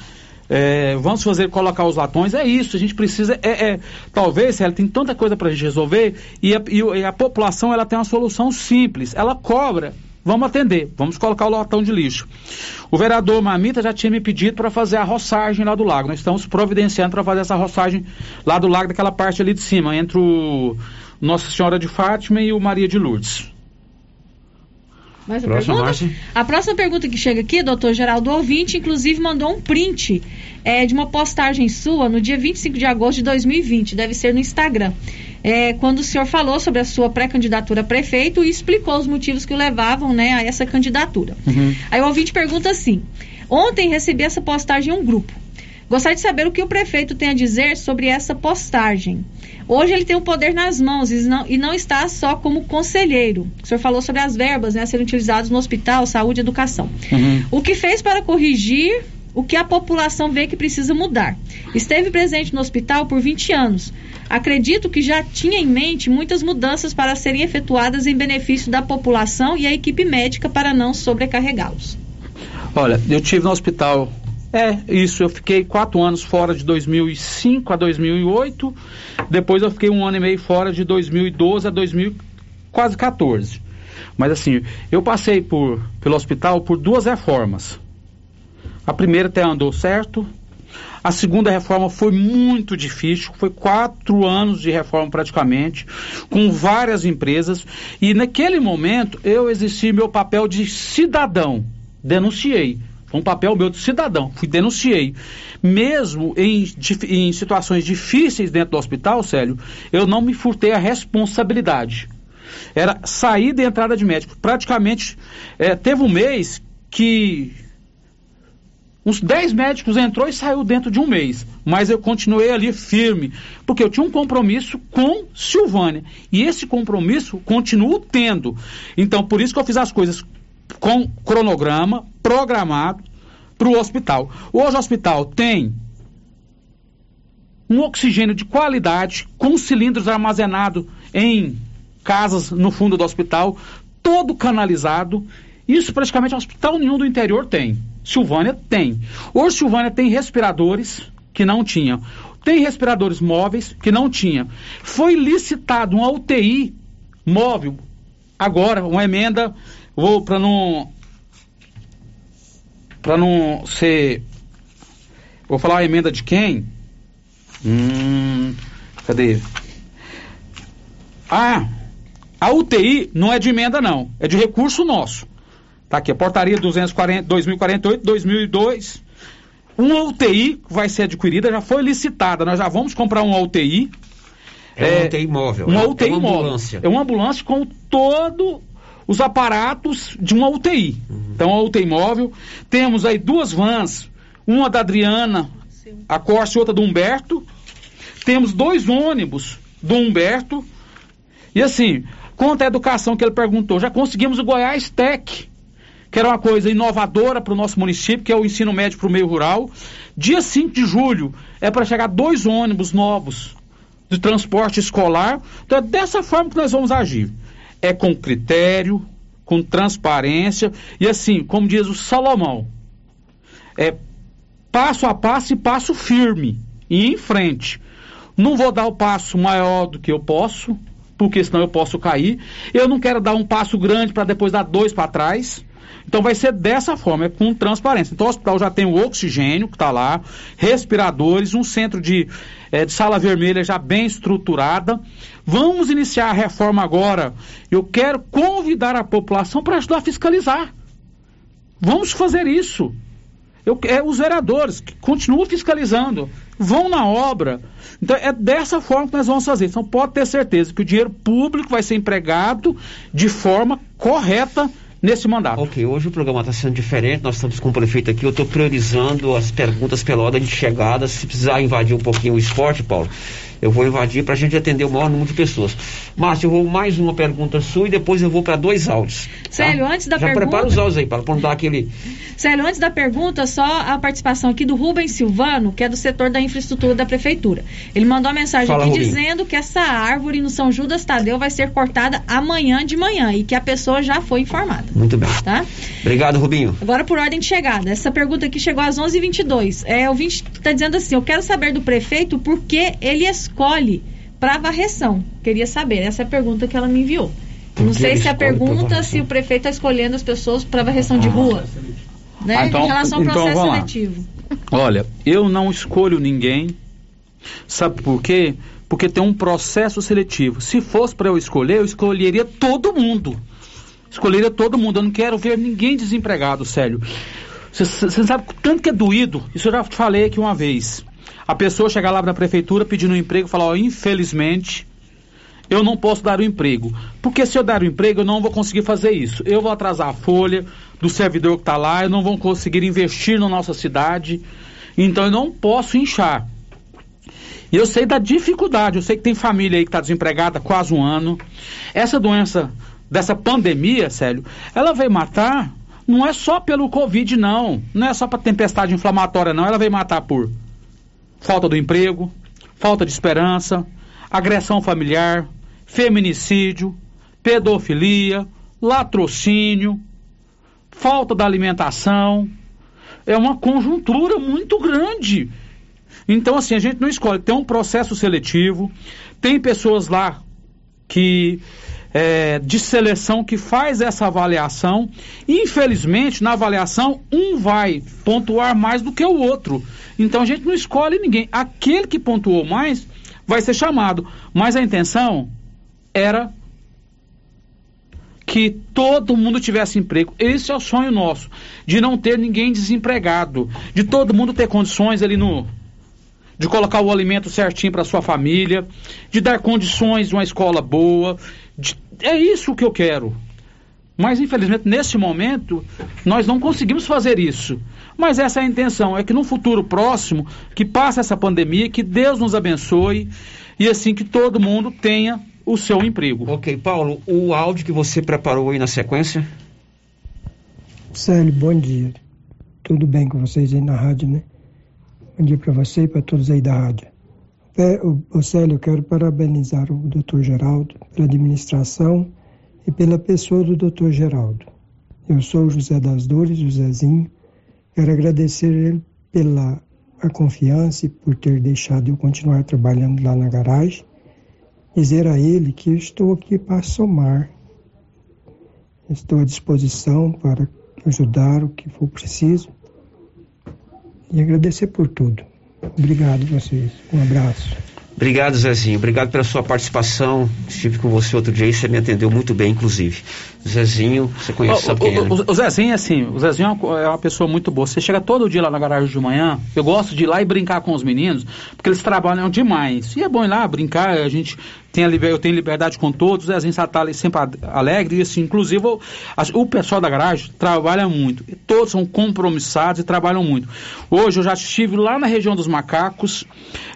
É, vamos fazer, colocar os latões, é isso, a gente precisa, é, é talvez, ela tem tanta coisa para a gente resolver, e a, e a população, ela tem uma solução simples, ela cobra, vamos atender, vamos colocar o latão de lixo. O vereador Mamita já tinha me pedido para fazer a roçagem lá do lago, nós estamos providenciando para fazer essa roçagem lá do lago, daquela parte ali de cima, entre o Nossa Senhora de Fátima e o Maria de Lourdes. Mais uma próxima, pergunta? A próxima pergunta que chega aqui, doutor Geraldo Ouvinte, inclusive mandou um print é, de uma postagem sua no dia 25 de agosto de 2020, deve ser no Instagram. É, quando o senhor falou sobre a sua pré-candidatura a prefeito e explicou os motivos que o levavam né, a essa candidatura. Uhum. Aí o ouvinte pergunta assim: Ontem recebi essa postagem em um grupo. Gostaria de saber o que o prefeito tem a dizer sobre essa postagem. Hoje ele tem o poder nas mãos e não, e não está só como conselheiro. O senhor falou sobre as verbas né, a serem utilizadas no hospital, saúde e educação. Uhum. O que fez para corrigir o que a população vê que precisa mudar. Esteve presente no hospital por 20 anos. Acredito que já tinha em mente muitas mudanças para serem efetuadas em benefício da população e a equipe médica para não sobrecarregá-los. Olha, eu tive no hospital é, isso. Eu fiquei quatro anos fora de 2005 a 2008. Depois eu fiquei um ano e meio fora de 2012 a 2000, quase 14. Mas assim, eu passei por, pelo hospital por duas reformas. A primeira até andou certo. A segunda reforma foi muito difícil, foi quatro anos de reforma praticamente, com várias empresas. E naquele momento eu exerci meu papel de cidadão, denunciei. Foi um papel meu de cidadão. Fui denunciei. Mesmo em, em situações difíceis dentro do hospital, Célio, eu não me furtei a responsabilidade. Era saída e entrada de médico. Praticamente, é, teve um mês que Uns 10 médicos entrou e saiu dentro de um mês. Mas eu continuei ali firme, porque eu tinha um compromisso com Silvânia. E esse compromisso continuo tendo. Então, por isso que eu fiz as coisas com cronograma, programado para o hospital. Hoje o hospital tem um oxigênio de qualidade, com cilindros armazenados em casas no fundo do hospital, todo canalizado. Isso praticamente hospital nenhum do interior tem. Silvânia tem. Hoje Silvânia tem respiradores que não tinha. Tem respiradores móveis que não tinha. Foi licitado uma UTI móvel. Agora, uma emenda, vou para não para não ser vou falar a emenda de quem? Hum, cadê? Ah, a UTI não é de emenda não, é de recurso nosso. Tá aqui, a portaria 240, 2048, 2002. Uma UTI vai ser adquirida, já foi licitada. Nós já vamos comprar uma UTI. É, uma UTI móvel. Uma é, UTI é uma móvel. ambulância. É uma ambulância com todo os aparatos de uma UTI. Uhum. Então, a UTI móvel. Temos aí duas vans, uma da Adriana, a Corsa e outra do Humberto. Temos dois ônibus do Humberto. E assim, quanto à educação que ele perguntou, já conseguimos o Goiás Tech que era uma coisa inovadora para o nosso município, que é o ensino médio para o meio rural. Dia 5 de julho é para chegar dois ônibus novos de transporte escolar. Então é dessa forma que nós vamos agir. É com critério, com transparência e assim, como diz o Salomão, é passo a passo e passo firme e em frente. Não vou dar o passo maior do que eu posso, porque senão eu posso cair. Eu não quero dar um passo grande para depois dar dois para trás. Então vai ser dessa forma, é com transparência. Então o hospital já tem o oxigênio que está lá, respiradores, um centro de, é, de sala vermelha já bem estruturada. Vamos iniciar a reforma agora. Eu quero convidar a população para ajudar a fiscalizar. Vamos fazer isso. Eu, é, os vereadores que continuam fiscalizando, vão na obra. Então é dessa forma que nós vamos fazer. Então pode ter certeza que o dinheiro público vai ser empregado de forma correta nesse mandato. Ok, hoje o programa está sendo diferente, nós estamos com o prefeito aqui, eu estou priorizando as perguntas pela ordem de chegada, se precisar invadir um pouquinho o esporte, Paulo, eu vou invadir para a gente atender o maior número de pessoas. Márcio, eu vou mais uma pergunta sua e depois eu vou para dois áudios. Tá? Célio, antes da Já pergunta... prepara os áudios aí, para não dar aquele... Célio, antes da pergunta, só a participação aqui do Rubens Silvano, que é do setor da infraestrutura da prefeitura. Ele mandou uma mensagem Fala, aqui Rubinho. dizendo que essa árvore no São Judas Tadeu vai ser cortada amanhã de manhã e que a pessoa já foi informada. Muito bem. Tá? Obrigado, Rubinho. Agora por ordem de chegada. Essa pergunta aqui chegou às 11h22. É, o ouvinte está dizendo assim: eu quero saber do prefeito por que ele escolhe para varreção. Queria saber. Essa é a pergunta que ela me enviou. Não sei se a escolhe pra pergunta se o prefeito está escolhendo as pessoas para varreção de rua. Né? Ah, então- em relação ao então processo vamos lá. seletivo. Olha, eu não escolho ninguém. Sabe por quê? Porque tem um processo seletivo. Se fosse para eu escolher, eu escolheria todo mundo. Escolheria todo mundo. Eu não quero ver ninguém desempregado, sério. Você sabe o tanto que é doído? Isso eu já falei aqui uma vez. A pessoa chegar lá na prefeitura pedindo um emprego e falar: ó, infelizmente, eu não posso dar o emprego. Porque se eu der o emprego, eu não vou conseguir fazer isso. Eu vou atrasar a folha do servidor que está lá, eu não vou conseguir investir na nossa cidade. Então eu não posso inchar. E eu sei da dificuldade, eu sei que tem família aí que está desempregada há quase um ano. Essa doença, dessa pandemia, sério, ela veio matar, não é só pelo Covid, não. Não é só para tempestade inflamatória, não. Ela veio matar por falta do emprego, falta de esperança, agressão familiar, feminicídio, pedofilia, latrocínio, falta da alimentação. É uma conjuntura muito grande. Então, assim, a gente não escolhe. Tem um processo seletivo, tem pessoas lá que é, de seleção que faz essa avaliação. Infelizmente, na avaliação, um vai pontuar mais do que o outro. Então a gente não escolhe ninguém. Aquele que pontuou mais vai ser chamado. Mas a intenção era que todo mundo tivesse emprego. Esse é o sonho nosso, de não ter ninguém desempregado, de todo mundo ter condições ali no de colocar o alimento certinho para sua família, de dar condições de uma escola boa. De- é isso que eu quero. Mas, infelizmente, nesse momento, nós não conseguimos fazer isso. Mas essa é a intenção, é que no futuro próximo, que passe essa pandemia, que Deus nos abençoe e assim que todo mundo tenha o seu emprego. Ok, Paulo, o áudio que você preparou aí na sequência? Célio, bom dia. Tudo bem com vocês aí na rádio, né? Bom dia para você e para todos aí da rádio. É, o, o Célio, quero parabenizar o Dr. Geraldo pela administração e pela pessoa do Dr. Geraldo. Eu sou o José das Dores, Josézinho. Quero agradecer ele pela a confiança e por ter deixado eu continuar trabalhando lá na garagem. Dizer a ele que estou aqui para somar. Estou à disposição para ajudar o que for preciso e agradecer por tudo. Obrigado vocês. Um abraço. Obrigado, Zezinho. Obrigado pela sua participação. Estive com você outro dia e você me atendeu muito bem, inclusive. Zezinho, você conhece, sabe quem é, né? O, o Zezinho, assim, o Zezinho é uma, é uma pessoa muito boa. Você chega todo dia lá na garagem de manhã, eu gosto de ir lá e brincar com os meninos, porque eles trabalham demais. E é bom ir lá brincar, a gente tem a liber, eu tenho liberdade com todos, o Zezinho está ali sempre alegre, e assim, inclusive o, o pessoal da garagem trabalha muito. E todos são compromissados e trabalham muito. Hoje eu já estive lá na região dos macacos,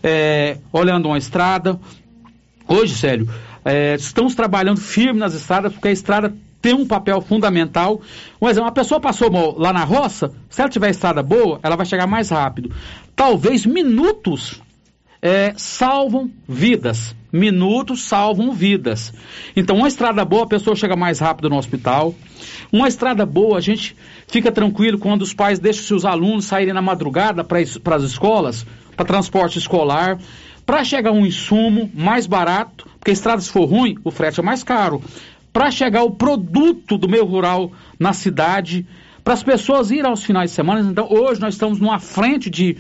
é, olhando uma estrada. Hoje, Célio, é, estamos trabalhando firme nas estradas, porque a estrada tem um papel fundamental. Um exemplo, uma pessoa passou lá na roça, se ela tiver estrada boa, ela vai chegar mais rápido. Talvez minutos é, salvam vidas. Minutos salvam vidas. Então, uma estrada boa, a pessoa chega mais rápido no hospital. Uma estrada boa, a gente fica tranquilo quando os pais deixam seus alunos saírem na madrugada para as escolas, para transporte escolar, para chegar um insumo mais barato, porque estrada, se for ruim, o frete é mais caro para chegar o produto do meio rural na cidade, para as pessoas irem aos finais de semana. Então, hoje nós estamos numa frente de,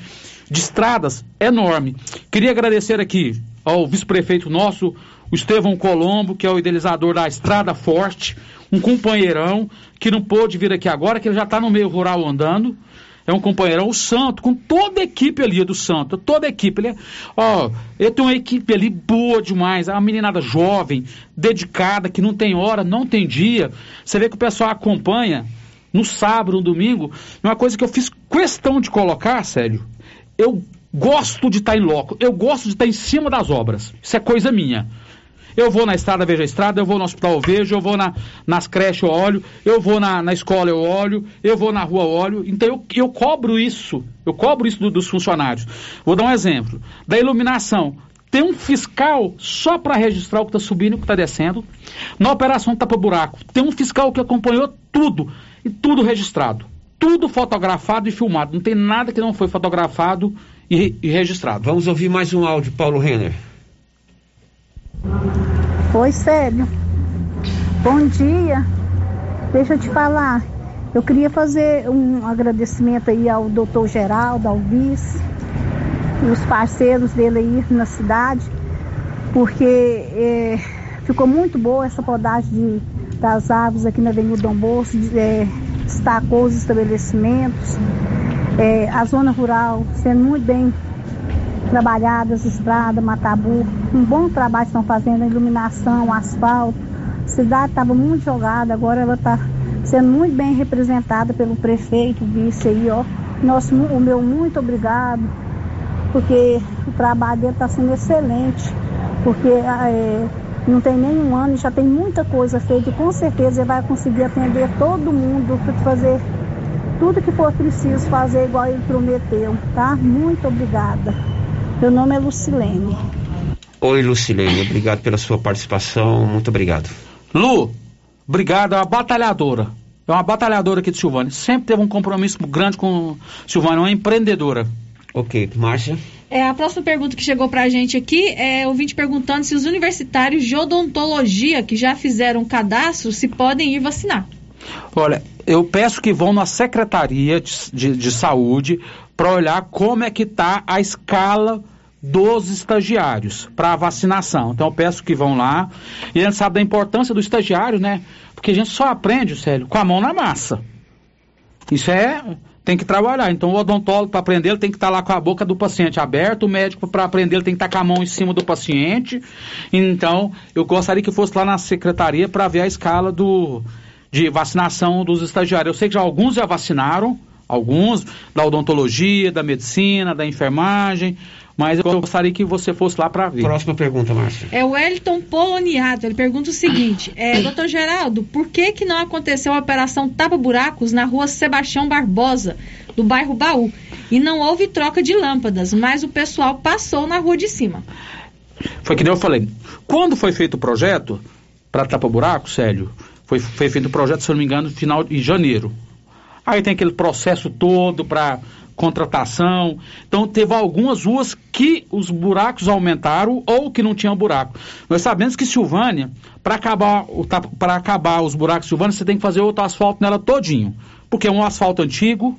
de estradas enorme. Queria agradecer aqui ao vice-prefeito nosso, o Estevão Colombo, que é o idealizador da Estrada Forte, um companheirão que não pôde vir aqui agora, que ele já está no meio rural andando é um companheirão, o Santo, com toda a equipe ali do Santo, toda a equipe. Ele, é, ó, ele tem uma equipe ali boa demais, é uma meninada jovem, dedicada, que não tem hora, não tem dia. Você vê que o pessoal acompanha no sábado, no domingo. Uma coisa que eu fiz questão de colocar, sério, eu gosto de estar em loco, eu gosto de estar em cima das obras. Isso é coisa minha. Eu vou na estrada, vejo a estrada, eu vou no hospital, vejo, eu vou na, nas creches, eu olho, eu vou na, na escola, eu olho, eu vou na rua, eu olho. Então eu, eu cobro isso, eu cobro isso do, dos funcionários. Vou dar um exemplo. Da iluminação. Tem um fiscal só para registrar o que está subindo e o que está descendo. Na operação Tapa Buraco, tem um fiscal que acompanhou tudo, e tudo registrado. Tudo fotografado e filmado. Não tem nada que não foi fotografado e, e registrado. Vamos ouvir mais um áudio, Paulo Renner. Oi, Célio. Bom dia. Deixa eu te falar. Eu queria fazer um agradecimento aí ao doutor Geraldo, ao vice, e os parceiros dele aí na cidade, porque é, ficou muito boa essa podagem de, das árvores aqui na Avenida Dom Bosco, é, destacou os estabelecimentos, é, a zona rural sendo muito bem trabalhadas, estrada, Matabu, um bom trabalho estão fazendo, iluminação, asfalto. A cidade estava muito jogada, agora ela está sendo muito bem representada pelo prefeito, vice aí, ó. Nosso, o meu muito obrigado, porque o trabalho dele está sendo excelente, porque é, não tem nem um ano e já tem muita coisa feita e com certeza ele vai conseguir atender todo mundo fazer tudo que for preciso fazer igual ele prometeu, tá? Muito obrigada. Meu nome é Lucilene. Oi, Lucilene. Obrigado pela sua participação. Muito obrigado. Lu, obrigado. É uma batalhadora. É uma batalhadora aqui de Silvânia. Sempre teve um compromisso grande com Silvânia. Uma empreendedora. Ok. Márcia? É, a próxima pergunta que chegou pra gente aqui é o ouvinte perguntando se os universitários de odontologia que já fizeram cadastro se podem ir vacinar. Olha, eu peço que vão na Secretaria de, de, de Saúde para olhar como é que está a escala dos estagiários para a vacinação. Então eu peço que vão lá. E a gente sabe da importância do estagiário, né? Porque a gente só aprende, sério, com a mão na massa. Isso é. Tem que trabalhar. Então o odontólogo para aprender ele tem que estar tá lá com a boca do paciente aberta, o médico para aprender ele tem que estar tá com a mão em cima do paciente. Então eu gostaria que fosse lá na secretaria para ver a escala do de vacinação dos estagiários. Eu sei que já alguns já vacinaram, alguns da odontologia, da medicina, da enfermagem, mas eu gostaria que você fosse lá para ver. Próxima pergunta, Márcia. É o Wellington Poloniato. Ele pergunta o seguinte: é, Doutor Geraldo, por que, que não aconteceu a operação tapa-buracos na rua Sebastião Barbosa, do bairro Baú? E não houve troca de lâmpadas, mas o pessoal passou na rua de cima. Foi que nem eu falei. Quando foi feito o projeto para tapa-buraco, Célio, foi, foi feito o projeto, se eu não me engano, no final de janeiro. Aí tem aquele processo todo para contratação. Então teve algumas ruas que os buracos aumentaram ou que não tinham buraco. Nós sabemos que Silvânia, para acabar, para acabar os buracos Silvânia, você tem que fazer outro asfalto nela todinho. Porque é um asfalto antigo.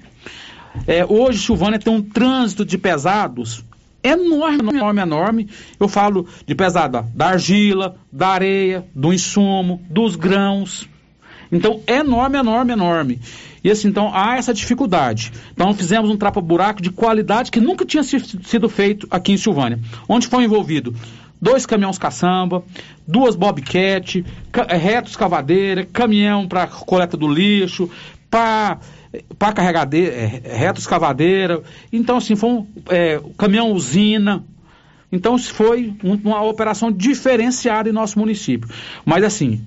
É, hoje Silvânia tem um trânsito de pesados enorme, enorme, enorme. Eu falo de pesada da argila, da areia, do insumo, dos grãos. Então, enorme, enorme, enorme. E assim, então, há essa dificuldade. Então, fizemos um trapa-buraco de qualidade que nunca tinha sido feito aqui em Silvânia. Onde foi envolvido dois caminhões caçamba, duas bobcat, eh, retos cavadeira, caminhão para coleta do lixo, para para carregadeira, é, reto escavadeira. Então, assim, foi um é, caminhão usina. Então, foi uma operação diferenciada em nosso município. Mas, assim,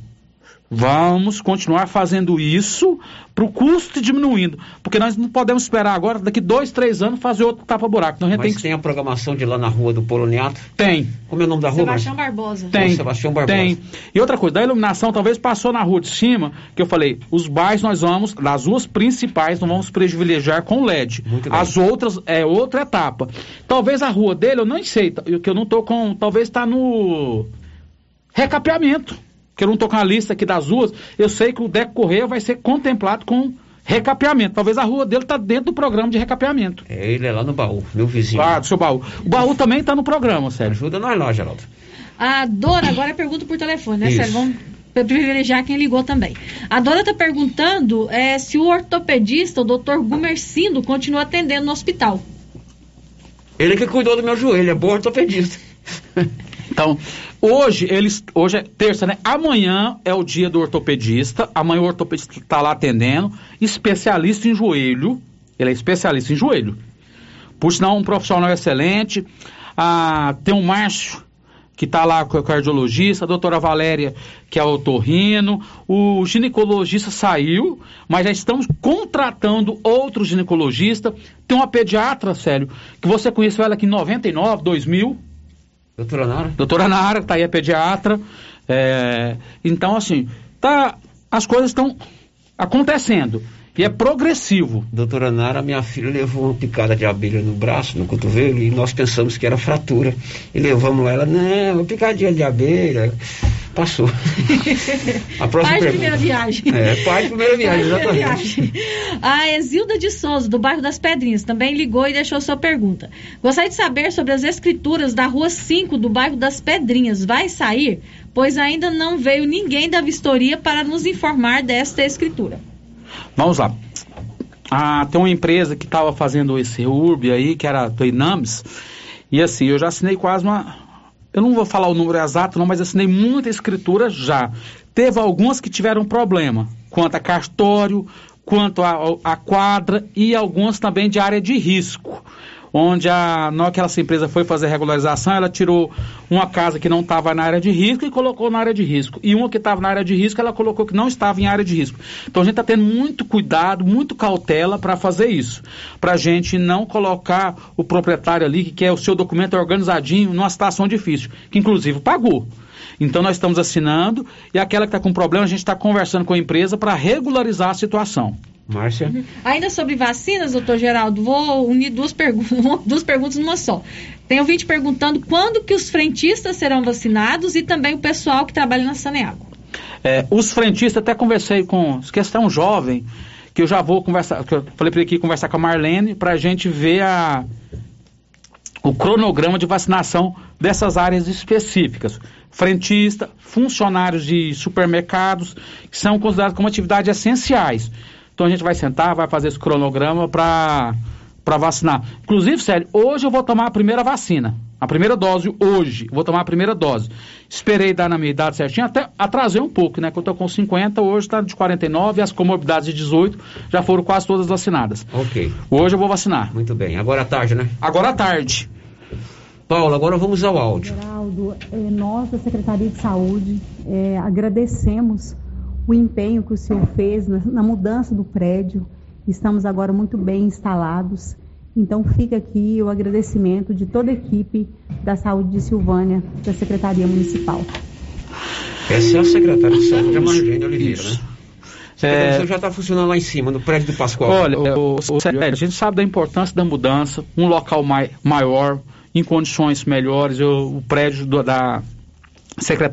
Vamos continuar fazendo isso para o custo diminuindo. Porque nós não podemos esperar agora, daqui dois, três anos, fazer outro tapa-buraco. Então, Mas tem, que... tem a programação de lá na rua do Poloniato? Tem. Como é o nome da rua? Sebastião Barbosa. Tem. Sebastião Barbosa. Tem. E outra coisa, da iluminação talvez passou na rua de cima, que eu falei, os bairros nós vamos, das ruas principais, não vamos privilegiar com LED. Muito bem. As outras é outra etapa. Talvez a rua dele, eu não sei, que eu não tô com, talvez está no recapeamento que eu não estou com a lista aqui das ruas, eu sei que o Deco Correia vai ser contemplado com recapeamento. Talvez a rua dele está dentro do programa de recapeamento. É, ele é lá no baú, meu vizinho. Ah, do seu baú. O baú também está no programa, Sérgio. Ajuda nós lá, Geraldo. A Dora, agora pergunta por telefone, né, Isso. Sérgio? Vamos privilegiar quem ligou também. A Dora está perguntando é, se o ortopedista, o doutor Gumercindo, continua atendendo no hospital. Ele que cuidou do meu joelho, é bom ortopedista. (laughs) Então, hoje, eles, hoje é terça, né? Amanhã é o dia do ortopedista. Amanhã o ortopedista está lá atendendo. Especialista em joelho. Ele é especialista em joelho. Por sinal, um profissional excelente. Ah, tem o Márcio, que está lá com o cardiologista. A doutora Valéria, que é o otorrino. O ginecologista saiu, mas já estamos contratando outro ginecologista. Tem uma pediatra, sério, que você conheceu ela aqui em 99, 2000. Doutora Nara? Doutora Nara, tá aí a pediatra. É, então, assim, tá, as coisas estão acontecendo. E é progressivo. Doutora Nara, minha filha levou uma picada de abelha no braço, no cotovelo, e nós pensamos que era fratura. E levamos ela, não, uma picadinha de abelha. Passou. (laughs) a próxima Pai de pergunta. primeira viagem. É, pai de primeira viagem, Pai de primeira exatamente. viagem. A Exilda de Souza, do bairro das Pedrinhas, também ligou e deixou sua pergunta. Gostaria de saber sobre as escrituras da Rua 5 do bairro das Pedrinhas. Vai sair? Pois ainda não veio ninguém da vistoria para nos informar desta escritura. Vamos lá. Ah, tem uma empresa que estava fazendo esse URB aí, que era a Inames, e assim, eu já assinei quase uma. Eu não vou falar o número exato, não, mas assinei muita escritura já. Teve algumas que tiveram problema, quanto a cartório, quanto a, a quadra e algumas também de área de risco. Onde a, hora que essa empresa foi fazer regularização, ela tirou uma casa que não estava na área de risco e colocou na área de risco. E uma que estava na área de risco, ela colocou que não estava em área de risco. Então a gente está tendo muito cuidado, muito cautela para fazer isso. Para a gente não colocar o proprietário ali, que quer o seu documento organizadinho, numa situação difícil, que inclusive pagou. Então nós estamos assinando e aquela que está com problema, a gente está conversando com a empresa para regularizar a situação. Márcia? Ainda sobre vacinas, doutor Geraldo, vou unir duas, pergu (laughs) duas perguntas numa só. Tem ouvinte perguntando quando que os frentistas serão vacinados e também o pessoal que trabalha na Saneago. É, os frentistas, até conversei com, questão jovem, que eu já vou conversar, que eu falei para ele aqui conversar com a Marlene, para a gente ver a, o cronograma de vacinação dessas áreas específicas. Frentista, funcionários de supermercados, que são considerados como atividades essenciais. Então a gente vai sentar, vai fazer esse cronograma para vacinar. Inclusive, sério, hoje eu vou tomar a primeira vacina. A primeira dose hoje, vou tomar a primeira dose. Esperei dar na minha idade certinha, até atrasei um pouco, né? Quando eu tô com 50, hoje está de 49 e as comorbidades de 18 já foram quase todas vacinadas. Ok. Hoje eu vou vacinar. Muito bem. Agora à tarde, né? Agora à tarde. Paulo, agora vamos ao áudio. Geraldo, eh, nós da Secretaria de Saúde eh, agradecemos o empenho que o senhor fez na, na mudança do prédio. Estamos agora muito bem instalados. Então fica aqui o agradecimento de toda a equipe da saúde de Silvânia, da Secretaria Municipal. Essa é a secretária de saúde, a Margene Oliveira, Isso. né? De saúde já está funcionando lá em cima, no prédio do Pascoal. Olha, o, o, sério, a gente sabe da importância da mudança, um local mai, maior, em condições melhores, o, o prédio do- da Secretaria